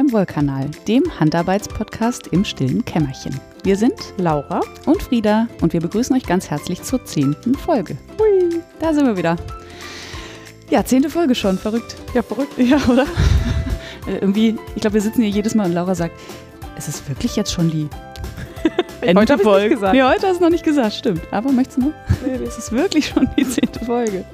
Beim Wollkanal, dem Handarbeitspodcast im stillen Kämmerchen. Wir sind Laura und Frieda und wir begrüßen euch ganz herzlich zur zehnten Folge. Hui, da sind wir wieder. Ja, zehnte Folge schon, verrückt. Ja, verrückt. Ja, oder? Äh, Irgendwie, ich glaube, wir sitzen hier jedes Mal und Laura sagt, es ist wirklich jetzt schon die Heute hab ich nicht gesagt. Ja, heute hast du noch nicht gesagt, stimmt. Aber möchtest du noch? Nee, nee. Es ist wirklich schon die zehnte Folge.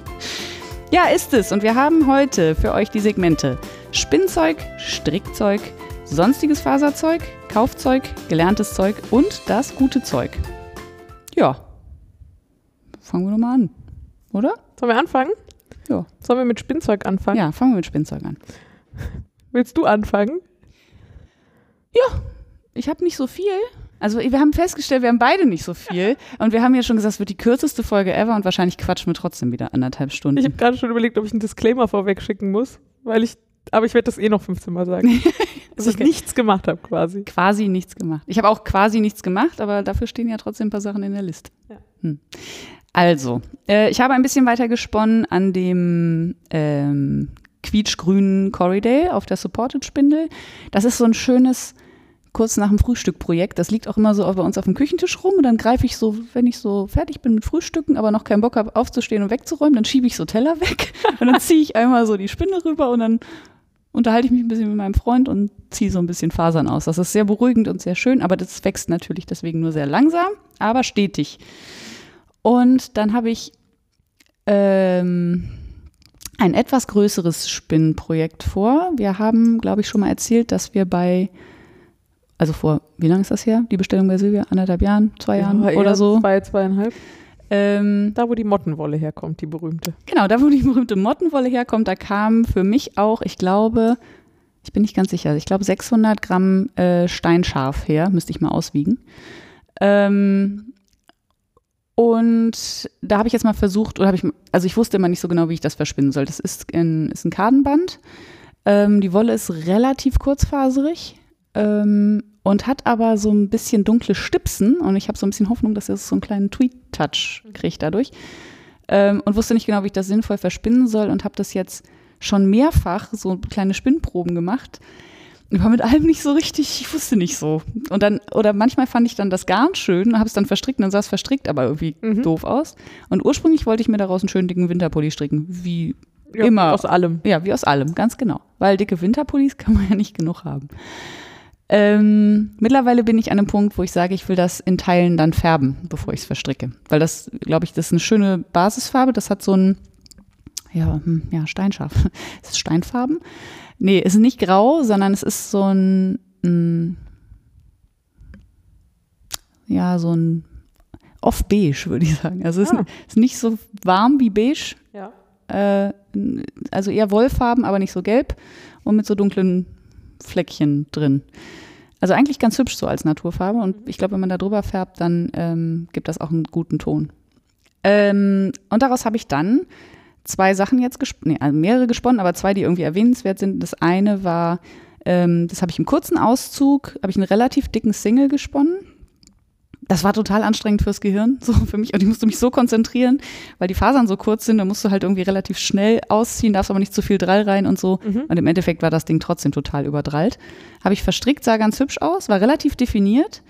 Ja, ist es. Und wir haben heute für euch die Segmente Spinnzeug, Strickzeug, sonstiges Faserzeug, Kaufzeug, gelerntes Zeug und das gute Zeug. Ja. Fangen wir doch mal an. Oder? Sollen wir anfangen? Ja. Sollen wir mit Spinnzeug anfangen? Ja, fangen wir mit Spinnzeug an. Willst du anfangen? Ich habe nicht so viel. Also wir haben festgestellt, wir haben beide nicht so viel. Und wir haben ja schon gesagt, es wird die kürzeste Folge ever und wahrscheinlich quatschen wir trotzdem wieder anderthalb Stunden. Ich habe gerade schon überlegt, ob ich einen Disclaimer vorweg schicken muss, weil ich, aber ich werde das eh noch 15 Mal sagen. dass ich okay. nichts gemacht habe quasi. quasi nichts gemacht. Ich habe auch quasi nichts gemacht, aber dafür stehen ja trotzdem ein paar Sachen in der Liste. Ja. Hm. Also, äh, ich habe ein bisschen weiter gesponnen an dem ähm, quietschgrünen Corriday auf der Supported Spindel. Das ist so ein schönes kurz nach dem Frühstück-Projekt. Das liegt auch immer so bei uns auf dem Küchentisch rum und dann greife ich so, wenn ich so fertig bin mit Frühstücken, aber noch keinen Bock habe aufzustehen und wegzuräumen, dann schiebe ich so Teller weg und dann ziehe ich einmal so die Spindel rüber und dann unterhalte ich mich ein bisschen mit meinem Freund und ziehe so ein bisschen Fasern aus. Das ist sehr beruhigend und sehr schön, aber das wächst natürlich deswegen nur sehr langsam, aber stetig. Und dann habe ich ähm, ein etwas größeres Spinnenprojekt vor. Wir haben, glaube ich, schon mal erzählt, dass wir bei, also vor, wie lange ist das her? Die Bestellung bei Silvia? Anderthalb Jahren, zwei Jahren Ja, eher oder so. Zwei, zweieinhalb. Ähm, Da, wo die Mottenwolle herkommt, die berühmte. Genau, da wo die berühmte Mottenwolle herkommt, da kam für mich auch, ich glaube, ich bin nicht ganz sicher, ich glaube 600 Gramm äh, Steinscharf her, müsste ich mal auswiegen. Ähm, und da habe ich jetzt mal versucht, oder habe ich, also ich wusste immer nicht so genau, wie ich das verspinnen soll. Das ist ein, ist ein Kadenband. Ähm, die Wolle ist relativ kurzfaserig ähm, und hat aber so ein bisschen dunkle Stipsen. Und ich habe so ein bisschen Hoffnung, dass es so einen kleinen Tweet-Touch kriegt dadurch. Ähm, und wusste nicht genau, wie ich das sinnvoll verspinnen soll und habe das jetzt schon mehrfach so kleine Spinnproben gemacht. Und war mit allem nicht so richtig, ich wusste nicht so. Und dann, oder manchmal fand ich dann das Garn schön und habe es dann verstrickt und dann sah es verstrickt aber irgendwie Mhm. doof aus. Und ursprünglich wollte ich mir daraus einen schönen dicken Winterpulli stricken, wie Ja, Immer. Aus allem. ja, wie aus allem, ganz genau. Weil dicke Winterpullis kann man ja nicht genug haben. Ähm, mittlerweile bin ich an einem Punkt, wo ich sage, ich will das in Teilen dann färben, bevor ich es verstricke. Weil das, glaube ich, das ist eine schöne Basisfarbe. Das hat so ein, ja, hm, ja, Steinscharf. Es ist Steinfarben. Nee, es ist nicht grau, sondern es ist so ein, mm, ja, so ein off-beige, würde ich sagen. Also es ist, Ah. ist nicht so warm wie beige, Ja. äh, also eher Wollfarben, aber nicht so gelb und mit so dunklen Fleckchen drin. Also eigentlich ganz hübsch so als Naturfarbe und ich glaube, wenn man da drüber färbt, dann ähm, gibt das auch einen guten Ton. Ähm, und daraus habe ich dann zwei Sachen jetzt gesponnen, nee, also mehrere gesponnen, aber zwei, die irgendwie erwähnenswert sind. Das eine war, ähm, das habe ich im kurzen Auszug, habe ich einen relativ dicken Single gesponnen. Das war total anstrengend fürs Gehirn, so für mich. Und ich musste mich so konzentrieren, weil die Fasern so kurz sind, da musst du halt irgendwie relativ schnell ausziehen, darfst aber nicht zu viel Drall rein und so. Mhm. Und im Endeffekt war das Ding trotzdem total überdrallt. Habe ich verstrickt, sah ganz hübsch aus, war relativ definiert,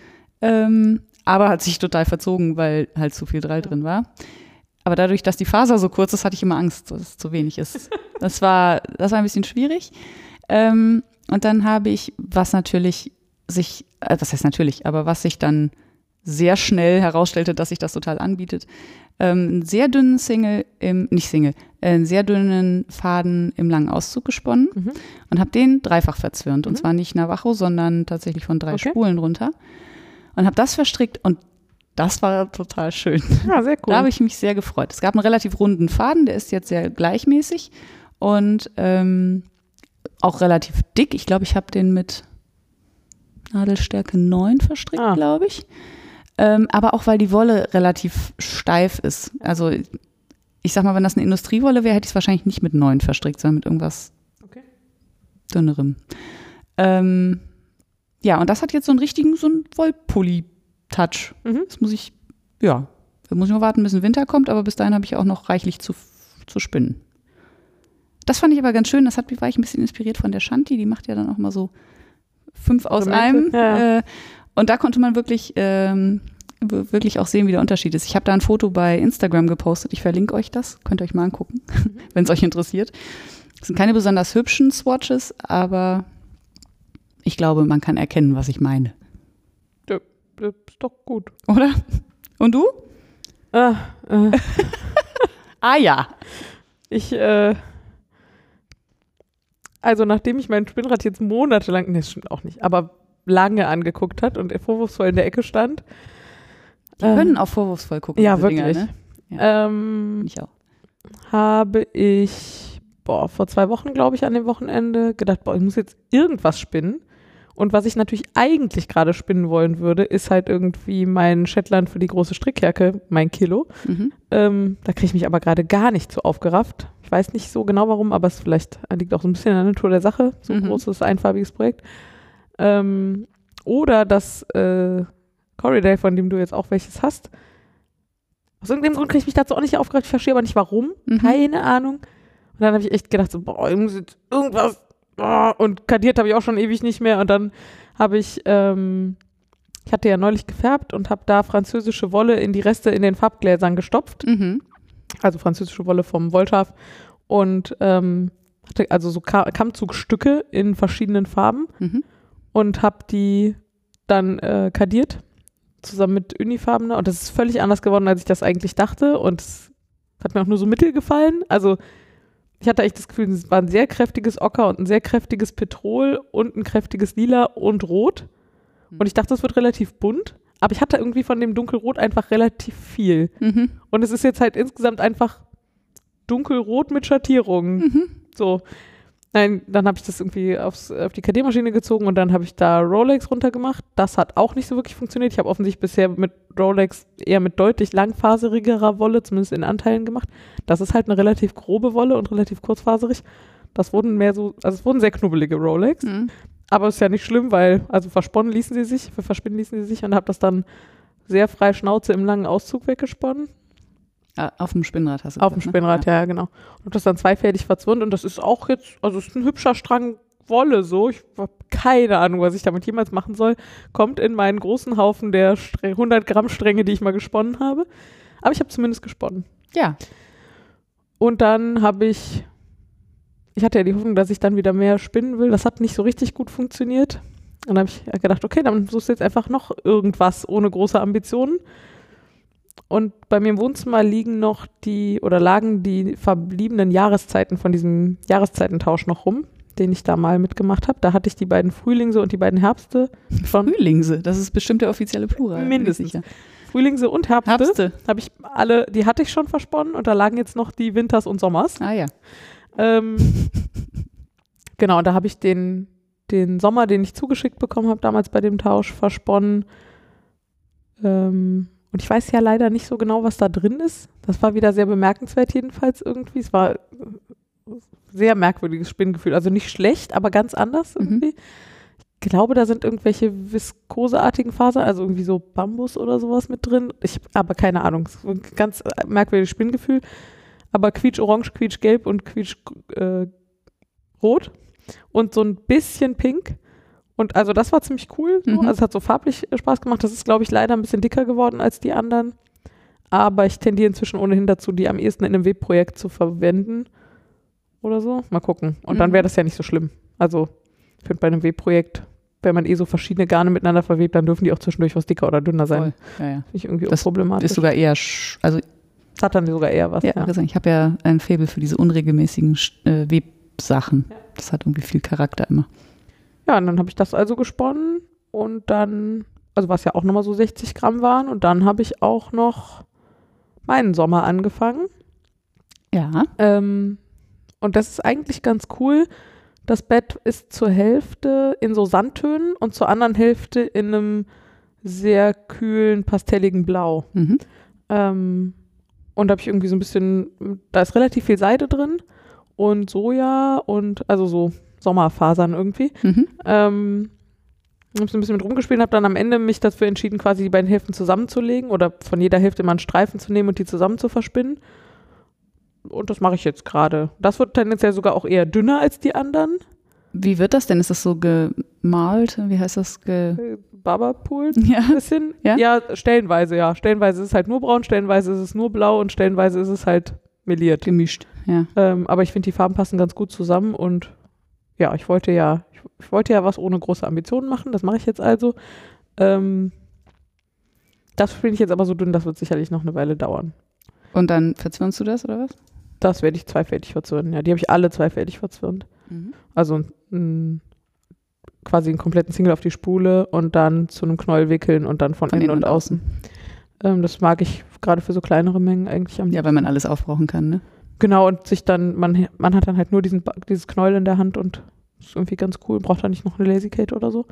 ähm, aber hat sich total verzogen, weil halt zu viel Drall drin war. Aber dadurch, dass die Faser so kurz ist, hatte ich immer Angst, dass es zu wenig ist. Das war, das war ein bisschen schwierig. Ähm, und dann habe ich, was natürlich sich, äh, was heißt natürlich, aber was sich dann sehr schnell herausstellte, dass sich das total anbietet, ähm, einen sehr dünnen Single im, nicht Single, äh, einen sehr dünnen Faden im langen Auszug gesponnen Mhm. und habe den dreifach verzwirnt. Und Mhm. zwar nicht Navajo, sondern tatsächlich von drei Okay. Spulen runter. Und habe das verstrickt und das war total schön. Ja, sehr cool. Da habe ich mich sehr gefreut. Es gab einen relativ runden Faden, der ist jetzt sehr gleichmäßig und ähm, auch relativ dick. Ich glaube, ich habe den mit Nadelstärke 9 verstrickt, Ah. glaube ich. Ähm, aber auch, weil die Wolle relativ steif ist. Also ich sag mal, wenn das eine Industriewolle wäre, hätte ich es wahrscheinlich nicht mit 9 verstrickt, sondern mit irgendwas Okay. dünnerem. Ähm, ja, und das hat jetzt so einen richtigen, so einen Wollpulli-Touch. Mhm. Das muss ich, ja, da muss ich nur warten, bis ein Winter kommt, aber bis dahin habe ich auch noch reichlich zu, zu spinnen. Das fand ich aber ganz schön. Das hat, war ich ein bisschen inspiriert von der Shanti. Die macht ja dann auch mal so fünf aus einem. Ja. Äh, und da konnte man wirklich, ähm, wirklich auch sehen, wie der Unterschied ist. Ich habe da ein Foto bei Instagram gepostet. Ich verlinke euch das. Könnt ihr euch mal angucken, wenn es euch interessiert. Es sind keine besonders hübschen Swatches, aber ich glaube, man kann erkennen, was ich meine. Das ist doch gut. Oder? Und du? Ah, äh, Ah ja. ich, äh, also nachdem ich mein Spinnrad jetzt monatelang, das stimmt auch nicht, aber lange angeguckt hat und vorwurfsvoll in der Ecke stand. Die können auch vorwurfsvoll gucken. Ja, diese Dinger, wirklich. ne? Ähm, Ich auch. habe ich, boah, vor zwei Wochen, glaube ich, an dem Wochenende gedacht, boah, ich muss jetzt irgendwas spinnen. Und was ich natürlich eigentlich gerade spinnen wollen würde, ist halt irgendwie mein Shetland für die große Strickjacke, mein Kilo. Mhm. Ähm, da kriege ich mich aber gerade gar nicht so aufgerafft. Ich weiß nicht so genau warum, aber es vielleicht liegt auch so ein bisschen in der Natur der Sache. So ein Mhm. großes, einfarbiges Projekt. Ähm, oder das äh, Corridale, von dem du jetzt auch welches hast. Aus irgendeinem Grund kriege ich mich dazu auch nicht aufgerafft. Ich verstehe aber nicht warum. Mhm. Keine Ahnung. Und dann habe ich echt gedacht, so, boah, ich muss jetzt irgendwas. ah, Und kadiert habe ich auch schon ewig nicht mehr. Und dann habe ich, ähm, ich hatte ja neulich gefärbt und habe da französische Wolle in die Reste in den Farbgläsern gestopft. Mhm. Also französische Wolle vom Wollschaf. Und ähm, hatte also so Ka Kammzugstücke in verschiedenen Farben Mhm. Und habe die dann äh, kadiert, zusammen mit Unifarbener. Und das ist völlig anders geworden, als ich das eigentlich dachte. Und es hat mir auch nur so mittel gefallen. Also ich hatte echt das Gefühl, es war ein sehr kräftiges Ocker und ein sehr kräftiges Petrol und ein kräftiges Lila und Rot. Und ich dachte, es wird relativ bunt. Aber ich hatte irgendwie von dem Dunkelrot einfach relativ viel. Mhm. Und es ist jetzt halt insgesamt einfach dunkelrot mit Schattierungen. Mhm. So. Nein, dann habe ich das irgendwie aufs, auf die KD-Maschine gezogen und dann habe ich da Rolex runtergemacht. Das hat auch nicht so wirklich funktioniert. Ich habe offensichtlich bisher mit Rolex eher mit deutlich langfaserigerer Wolle, zumindest in Anteilen gemacht. Das ist halt eine relativ grobe Wolle und relativ kurzfaserig. Das wurden mehr so, also es wurden sehr knubbelige Rolex. Mhm. Aber ist ja nicht schlimm, weil, also versponnen ließen sie sich, verspinnen ließen sie sich und habe das dann sehr frei Schnauze im langen Auszug weggesponnen. Ah, auf dem Spinnrad hast du Auf dem ne? Spinnrad, ja, genau. Und das dann zweifädig verzwirnt und das ist auch jetzt, also es ist ein hübscher Strang Wolle so. Ich habe keine Ahnung, was ich damit jemals machen soll. Kommt in meinen großen Haufen der Stre- 100 Gramm Stränge, die ich mal gesponnen habe. Aber ich habe zumindest gesponnen. Ja. Und dann habe ich, ich hatte ja die Hoffnung, dass ich dann wieder mehr spinnen will. Das hat nicht so richtig gut funktioniert. Und dann habe ich gedacht, okay, dann suchst du jetzt einfach noch irgendwas ohne große Ambitionen. Und bei mir im Wohnzimmer liegen noch die, oder lagen die verbliebenen Jahreszeiten von diesem Jahreszeitentausch noch rum, den ich da mal mitgemacht habe. Da hatte ich die beiden Frühlingse und die beiden Herbste schon. Frühlingse, das ist bestimmt der offizielle Plural. Mindestens. sicher. Frühlingse und Herbste. Herbste. Habe ich alle, die hatte ich schon versponnen und da lagen jetzt noch die Winters und Sommers. Ah ja. Ähm, genau, und da habe ich den, den Sommer, den ich zugeschickt bekommen habe, damals bei dem Tausch versponnen. Ähm, und ich weiß ja leider nicht so genau, was da drin ist. Das war wieder sehr bemerkenswert jedenfalls irgendwie. Es war äh, sehr merkwürdiges Spinngefühl. Also nicht schlecht, aber ganz anders Mhm. irgendwie. Ich glaube, da sind irgendwelche viskoseartigen Fasern, also irgendwie so Bambus oder sowas mit drin. Ich aber keine Ahnung. Ganz äh, merkwürdiges Spinngefühl. Aber quietsch-orange, quietsch-gelb und quietsch-rot. und so ein bisschen pink. Und also das war ziemlich cool. So. Mhm. Also es hat so farblich äh, Spaß gemacht. Das ist, glaube ich, leider ein bisschen dicker geworden als die anderen. Aber ich tendiere inzwischen ohnehin dazu, die am ehesten in einem Webprojekt zu verwenden. Oder so. Mal gucken. Und dann Mhm. wäre das ja nicht so schlimm. Also ich finde bei einem Webprojekt, wenn man eh so verschiedene Garne miteinander verwebt, dann dürfen die auch zwischendurch was dicker oder dünner sein. Ja, ja. Ich irgendwie Das unproblematisch. Ist sogar eher, also hat dann sogar eher was. ja, Ja. also ich habe ja ein Faible für diese unregelmäßigen äh, Websachen. Das hat irgendwie viel Charakter immer. Ja, und dann habe ich das also gesponnen und dann, also was ja auch nochmal so 60 Gramm waren und dann habe ich auch noch meinen Sommer angefangen. Ja. Ähm, und das ist eigentlich ganz cool. Das Bett ist zur Hälfte in so Sandtönen und zur anderen Hälfte in einem sehr kühlen, pastelligen Blau. Mhm. Ähm, und da habe ich irgendwie so ein bisschen, da ist relativ viel Seide drin und Soja und also so Sommerfasern irgendwie. Mhm. Ähm, habe so ein bisschen mit rumgespielt, habe dann am Ende mich dafür entschieden, quasi die beiden Hälften zusammenzulegen oder von jeder Hälfte mal einen Streifen zu nehmen und die zusammen zu verspinnen. und das mache ich jetzt gerade. Das wird tendenziell sogar auch eher dünner als die anderen. Wie wird das denn? Ist das so gemalt? Wie heißt das? Ge Äh, Barberpool ja. ein bisschen. Ja? stellenweise, ja. Stellenweise ist es halt nur braun, stellenweise ist es nur blau und stellenweise ist es halt meliert. Gemischt. Ja. Ähm, aber ich finde, die Farben passen ganz gut zusammen und ja, ich wollte ja, ich, wollte ja was ohne große Ambitionen machen. Das mache ich jetzt also. Ähm, das finde ich jetzt aber so dünn, das wird sicherlich noch eine Weile dauern. Und dann verzwirnst du das oder was? Das werde ich zweifältig verzwirnen. Ja, die habe ich alle zweifältig verzwirnt. Also mm, quasi einen kompletten Single auf die Spule und dann zu einem Knäuel wickeln und dann von, Von innen und außen. Ähm, das mag ich gerade für so kleinere Mengen eigentlich am Ja, weil man alles aufbrauchen kann, ne? Genau, und sich dann, man, man hat dann halt nur diesen, dieses Knäuel in der Hand und ist irgendwie ganz cool, braucht dann nicht noch eine Lazy Kate oder so.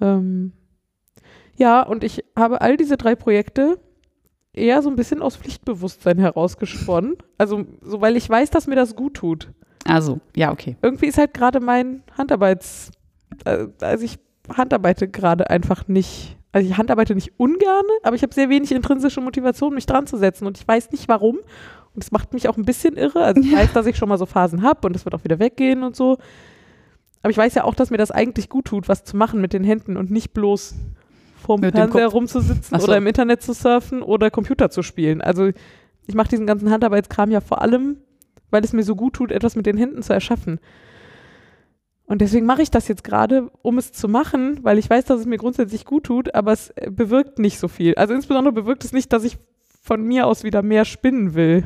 Ja. Ähm, ja, und ich habe all diese drei Projekte eher so ein bisschen aus Pflichtbewusstsein herausgesponnen. Also, so weil ich weiß, dass mir das gut tut. Also, ja, okay. Irgendwie ist halt gerade mein Handarbeits, äh, also ich handarbeite gerade einfach nicht, also ich handarbeite nicht ungerne, aber ich habe sehr wenig intrinsische Motivation, mich dran zu setzen und ich weiß nicht warum. Und das macht mich auch ein bisschen irre. Also ich Ja. weiß, dass ich schon mal so Phasen habe und das wird auch wieder weggehen und so. Aber ich weiß ja auch, dass mir das eigentlich gut tut, was zu machen mit den Händen und nicht bloß vorm Mit dem Fernseher rumzusitzen so. oder im Internet zu surfen oder Computer zu spielen. Also ich mache diesen ganzen Handarbeitskram ja vor allem, weil es mir so gut tut, etwas mit den Händen zu erschaffen. Und deswegen mache ich das jetzt gerade, um es zu machen, weil ich weiß, dass es mir grundsätzlich gut tut, aber es äh, bewirkt nicht so viel. Also insbesondere bewirkt es nicht, dass ich von mir aus wieder mehr spinnen will.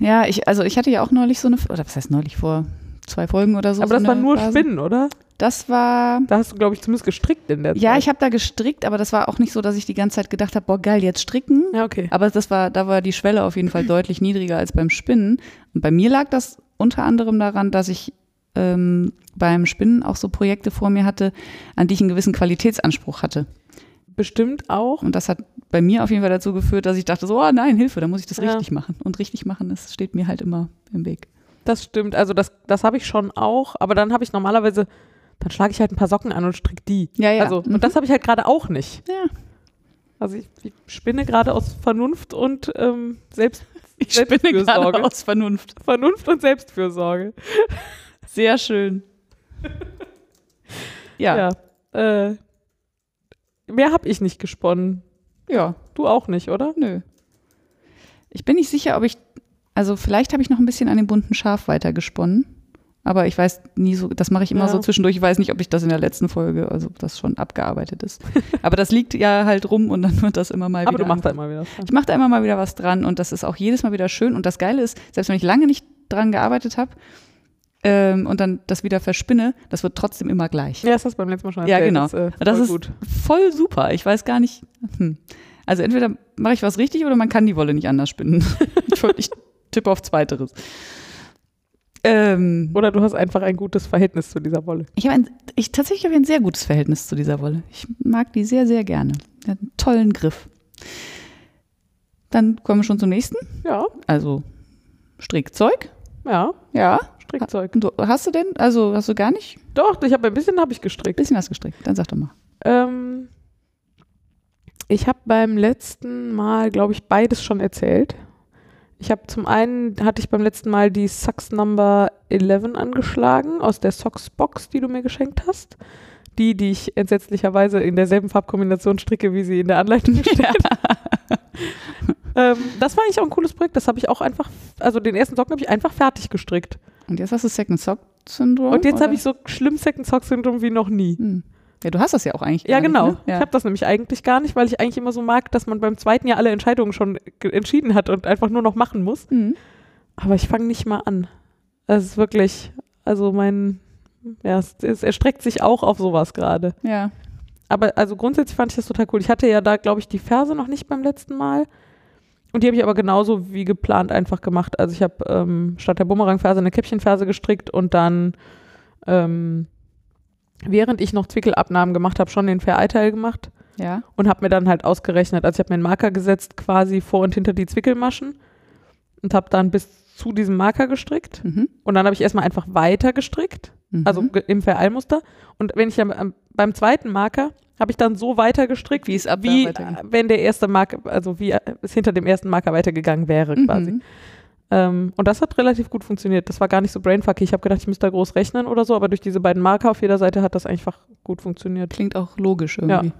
Ja, ich, also ich hatte ja auch neulich so eine, oder was heißt neulich, vor zwei Folgen oder so. aber so das war nur Phase. Spinnen, oder? Das war, Da hast du, glaube ich, zumindest gestrickt in der ja, Zeit. ich habe da gestrickt, aber das war auch nicht so, dass ich die ganze Zeit gedacht habe, boah, geil, jetzt stricken. Ja, okay. Aber das war, da war die Schwelle auf jeden Fall deutlich niedriger als beim Spinnen. Und bei mir lag das unter anderem daran, dass ich ähm, beim Spinnen auch so Projekte vor mir hatte, an die ich einen gewissen Qualitätsanspruch hatte. Bestimmt auch. Und das hat bei mir auf jeden Fall dazu geführt, dass ich dachte, so, oh nein, Hilfe, da muss ich das Ja. richtig machen. Und richtig machen, das steht mir halt immer im Weg. Das stimmt. Also das, das habe ich schon auch. Aber dann habe ich normalerweise, dann schlage ich halt ein paar Socken an und stricke die. Ja, ja. Also, Mhm. und das habe ich halt gerade auch nicht. Ja. Also ich, ich spinne gerade aus Vernunft und ähm, Selbst, Ich spinne Selbstfürsorge. gerade aus Vernunft. Vernunft und Selbstfürsorge. Sehr schön. ja. Ja. Äh, mehr habe ich nicht gesponnen. ja. Du auch nicht, oder? Nö. Ich bin nicht sicher, ob ich, also vielleicht habe ich noch ein bisschen an dem bunten Schaf weitergesponnen. Aber ich weiß nie so, das mache ich immer Ja. so zwischendurch. Ich weiß nicht, ob ich das in der letzten Folge, also ob das schon abgearbeitet ist. Aber das liegt ja halt rum und dann wird das immer mal Aber wieder. du machst da immer wieder was dran. Ich mache da immer mal wieder was dran und das ist auch jedes Mal wieder schön. Und das Geile ist, selbst wenn ich lange nicht dran gearbeitet habe ähm, und dann das wieder verspinne, das wird trotzdem immer gleich. Ja, das hast du beim letzten Mal schon Ja, erzählt. genau. Das, äh, Das voll ist gut. voll super. Ich weiß gar nicht. Hm. Also entweder mache ich was richtig oder man kann die Wolle nicht anders spinnen. ich, ich tippe auf Zweiteres. Ähm, Oder du hast einfach ein gutes Verhältnis zu dieser Wolle. ich habe ein, ich tatsächlich habe ich ein sehr gutes Verhältnis zu dieser Wolle. Ich mag die sehr, sehr gerne. Die hat einen tollen Griff. Dann kommen wir schon zum nächsten. Ja, Also Strickzeug. ja, Ja. Strickzeug. Du, hast du denn? Also hast du gar nicht? Doch, ich habe ein bisschen habe ich Ein gestrickt. bisschen was gestrickt. Dann sag doch mal. Ähm, ich habe beim letzten Mal, glaube ich, beides schon erzählt. Ich habe zum einen, hatte ich beim letzten Mal die Socks Number 11 angeschlagen aus der Socks Box, die du mir geschenkt hast. Die, die ich entsetzlicherweise in derselben Farbkombination stricke, wie sie in der Anleitung steht. ähm, das war eigentlich auch ein cooles Projekt. Das habe ich auch einfach, also den ersten Socken habe ich einfach fertig gestrickt. Und jetzt hast du Second Sock Syndrom. Und jetzt habe ich so schlimm Second Sock Syndrom wie noch nie. Hm. Ja, du hast das ja auch eigentlich. Ja, genau. Nicht, ne? Ich habe das nämlich eigentlich gar nicht, weil ich eigentlich immer so mag, dass man beim zweiten Jahr alle Entscheidungen schon entschieden hat und einfach nur noch machen muss. Mhm. Aber ich fange nicht mal an. Das ist wirklich, also mein, ja, es, es erstreckt sich auch auf sowas gerade. Ja. Aber also grundsätzlich fand ich das total cool. Ich hatte ja da, glaube ich, die Ferse noch nicht beim letzten Mal. Und die habe ich aber genauso wie geplant einfach gemacht. Also ich habe ähm, statt der Bumerangferse eine Käppchenferse gestrickt und dann, ähm, während ich noch Zwickelabnahmen gemacht habe, schon den Fair-Eye-Teil gemacht Ja. und habe mir dann halt ausgerechnet, also ich habe mir einen Marker gesetzt quasi vor und hinter die Zwickelmaschen und habe dann bis zu diesem Marker gestrickt Mhm. und dann habe ich erstmal einfach weiter gestrickt, Mhm. also im Verallmuster und wenn ich am, am, beim zweiten Marker habe ich dann so weiter gestrickt, Wie es ab wie wenn der erste Marker, also wie es hinter dem ersten Marker weitergegangen wäre quasi. Mhm. Ähm, und das hat relativ gut funktioniert. Das war gar nicht so brainfucky. Ich habe gedacht, ich müsste da groß rechnen oder so, aber durch diese beiden Marker auf jeder Seite hat das einfach gut funktioniert. Klingt auch logisch irgendwie.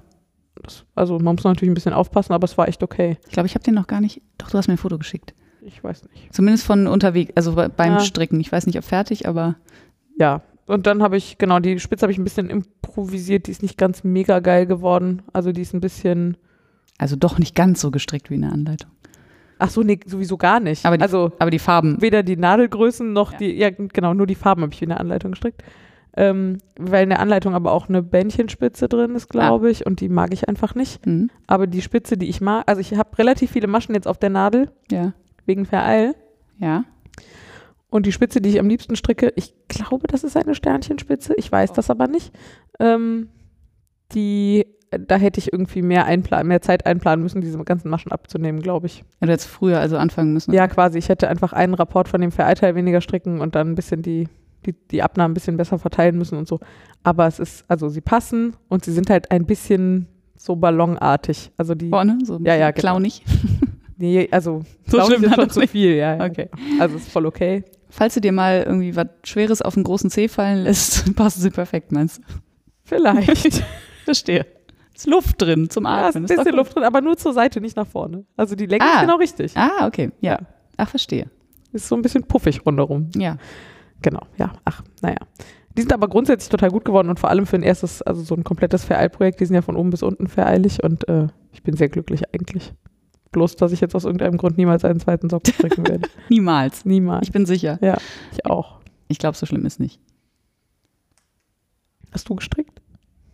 Das, also man muss natürlich ein bisschen aufpassen, aber es war echt okay. Ich glaube, ich habe den noch gar nicht. Doch, du hast mir ein Foto geschickt. Ich weiß nicht. Zumindest von unterwegs, also be- beim Ja. Stricken. Ich weiß nicht, ob fertig, aber Ja, und dann habe ich, genau, die Spitze habe ich ein bisschen improvisiert. Die ist nicht ganz mega geil geworden. Also die ist ein bisschen, also doch nicht ganz so gestrickt wie in der Anleitung. ach so, nee, sowieso gar nicht. Aber die- also Aber die Farben, weder die Nadelgrößen noch Ja. die, ja genau, nur die Farben habe ich in der Anleitung gestrickt. Ähm, weil in der Anleitung aber auch eine Bändchenspitze drin ist, glaube ich, und die mag ich einfach nicht. hm, Aber die Spitze, die ich mag, also ich habe relativ viele Maschen jetzt auf der Nadel, ja, wegen Vereil. ja. Und die Spitze, die ich am liebsten stricke, ich glaube, das ist eine Sternchenspitze, ich weiß das aber nicht. Ähm, die, da hätte ich irgendwie mehr, einplan, mehr Zeit einplanen müssen, diese ganzen Maschen abzunehmen, glaube ich. Ja, du hättest früher also anfangen müssen. Ja, quasi. Ich hätte einfach einen Rapport von dem Vereilteil weniger stricken und dann ein bisschen die, die, die Abnahmen ein bisschen besser verteilen müssen und so. Aber es ist, also sie passen und sie sind halt ein bisschen so ballonartig. Also die, Vorne, so ein Ja, ja, genau. clownig. nee, also So schlimm ist schon zu viel, ja. ja. Okay. Also ist voll okay. Falls du dir mal irgendwie was Schweres auf den großen Zeh fallen lässt, passen sie perfekt, meinst du? Vielleicht. Verstehe. Ist Luft drin zum Ja, ist Atmen. ein ist doch bisschen. Luft drin, aber nur zur Seite, nicht nach vorne. Also die Länge Ah. ist genau richtig. Ah, okay. Ja. Ja. Ach, verstehe. Ist so ein bisschen puffig rundherum. Ja. Genau, ja. Ach, naja. Die sind aber grundsätzlich total gut geworden und vor allem für ein erstes, also so ein komplettes Vereilprojekt, die sind ja von oben bis unten vereilig und äh, ich bin sehr glücklich eigentlich. Bloß, dass ich jetzt aus irgendeinem Grund niemals einen zweiten Socken stricken werde. Niemals. Niemals. Ich bin sicher. Ja, ich auch. Ich glaube, so schlimm ist nicht. Hast du gestrickt?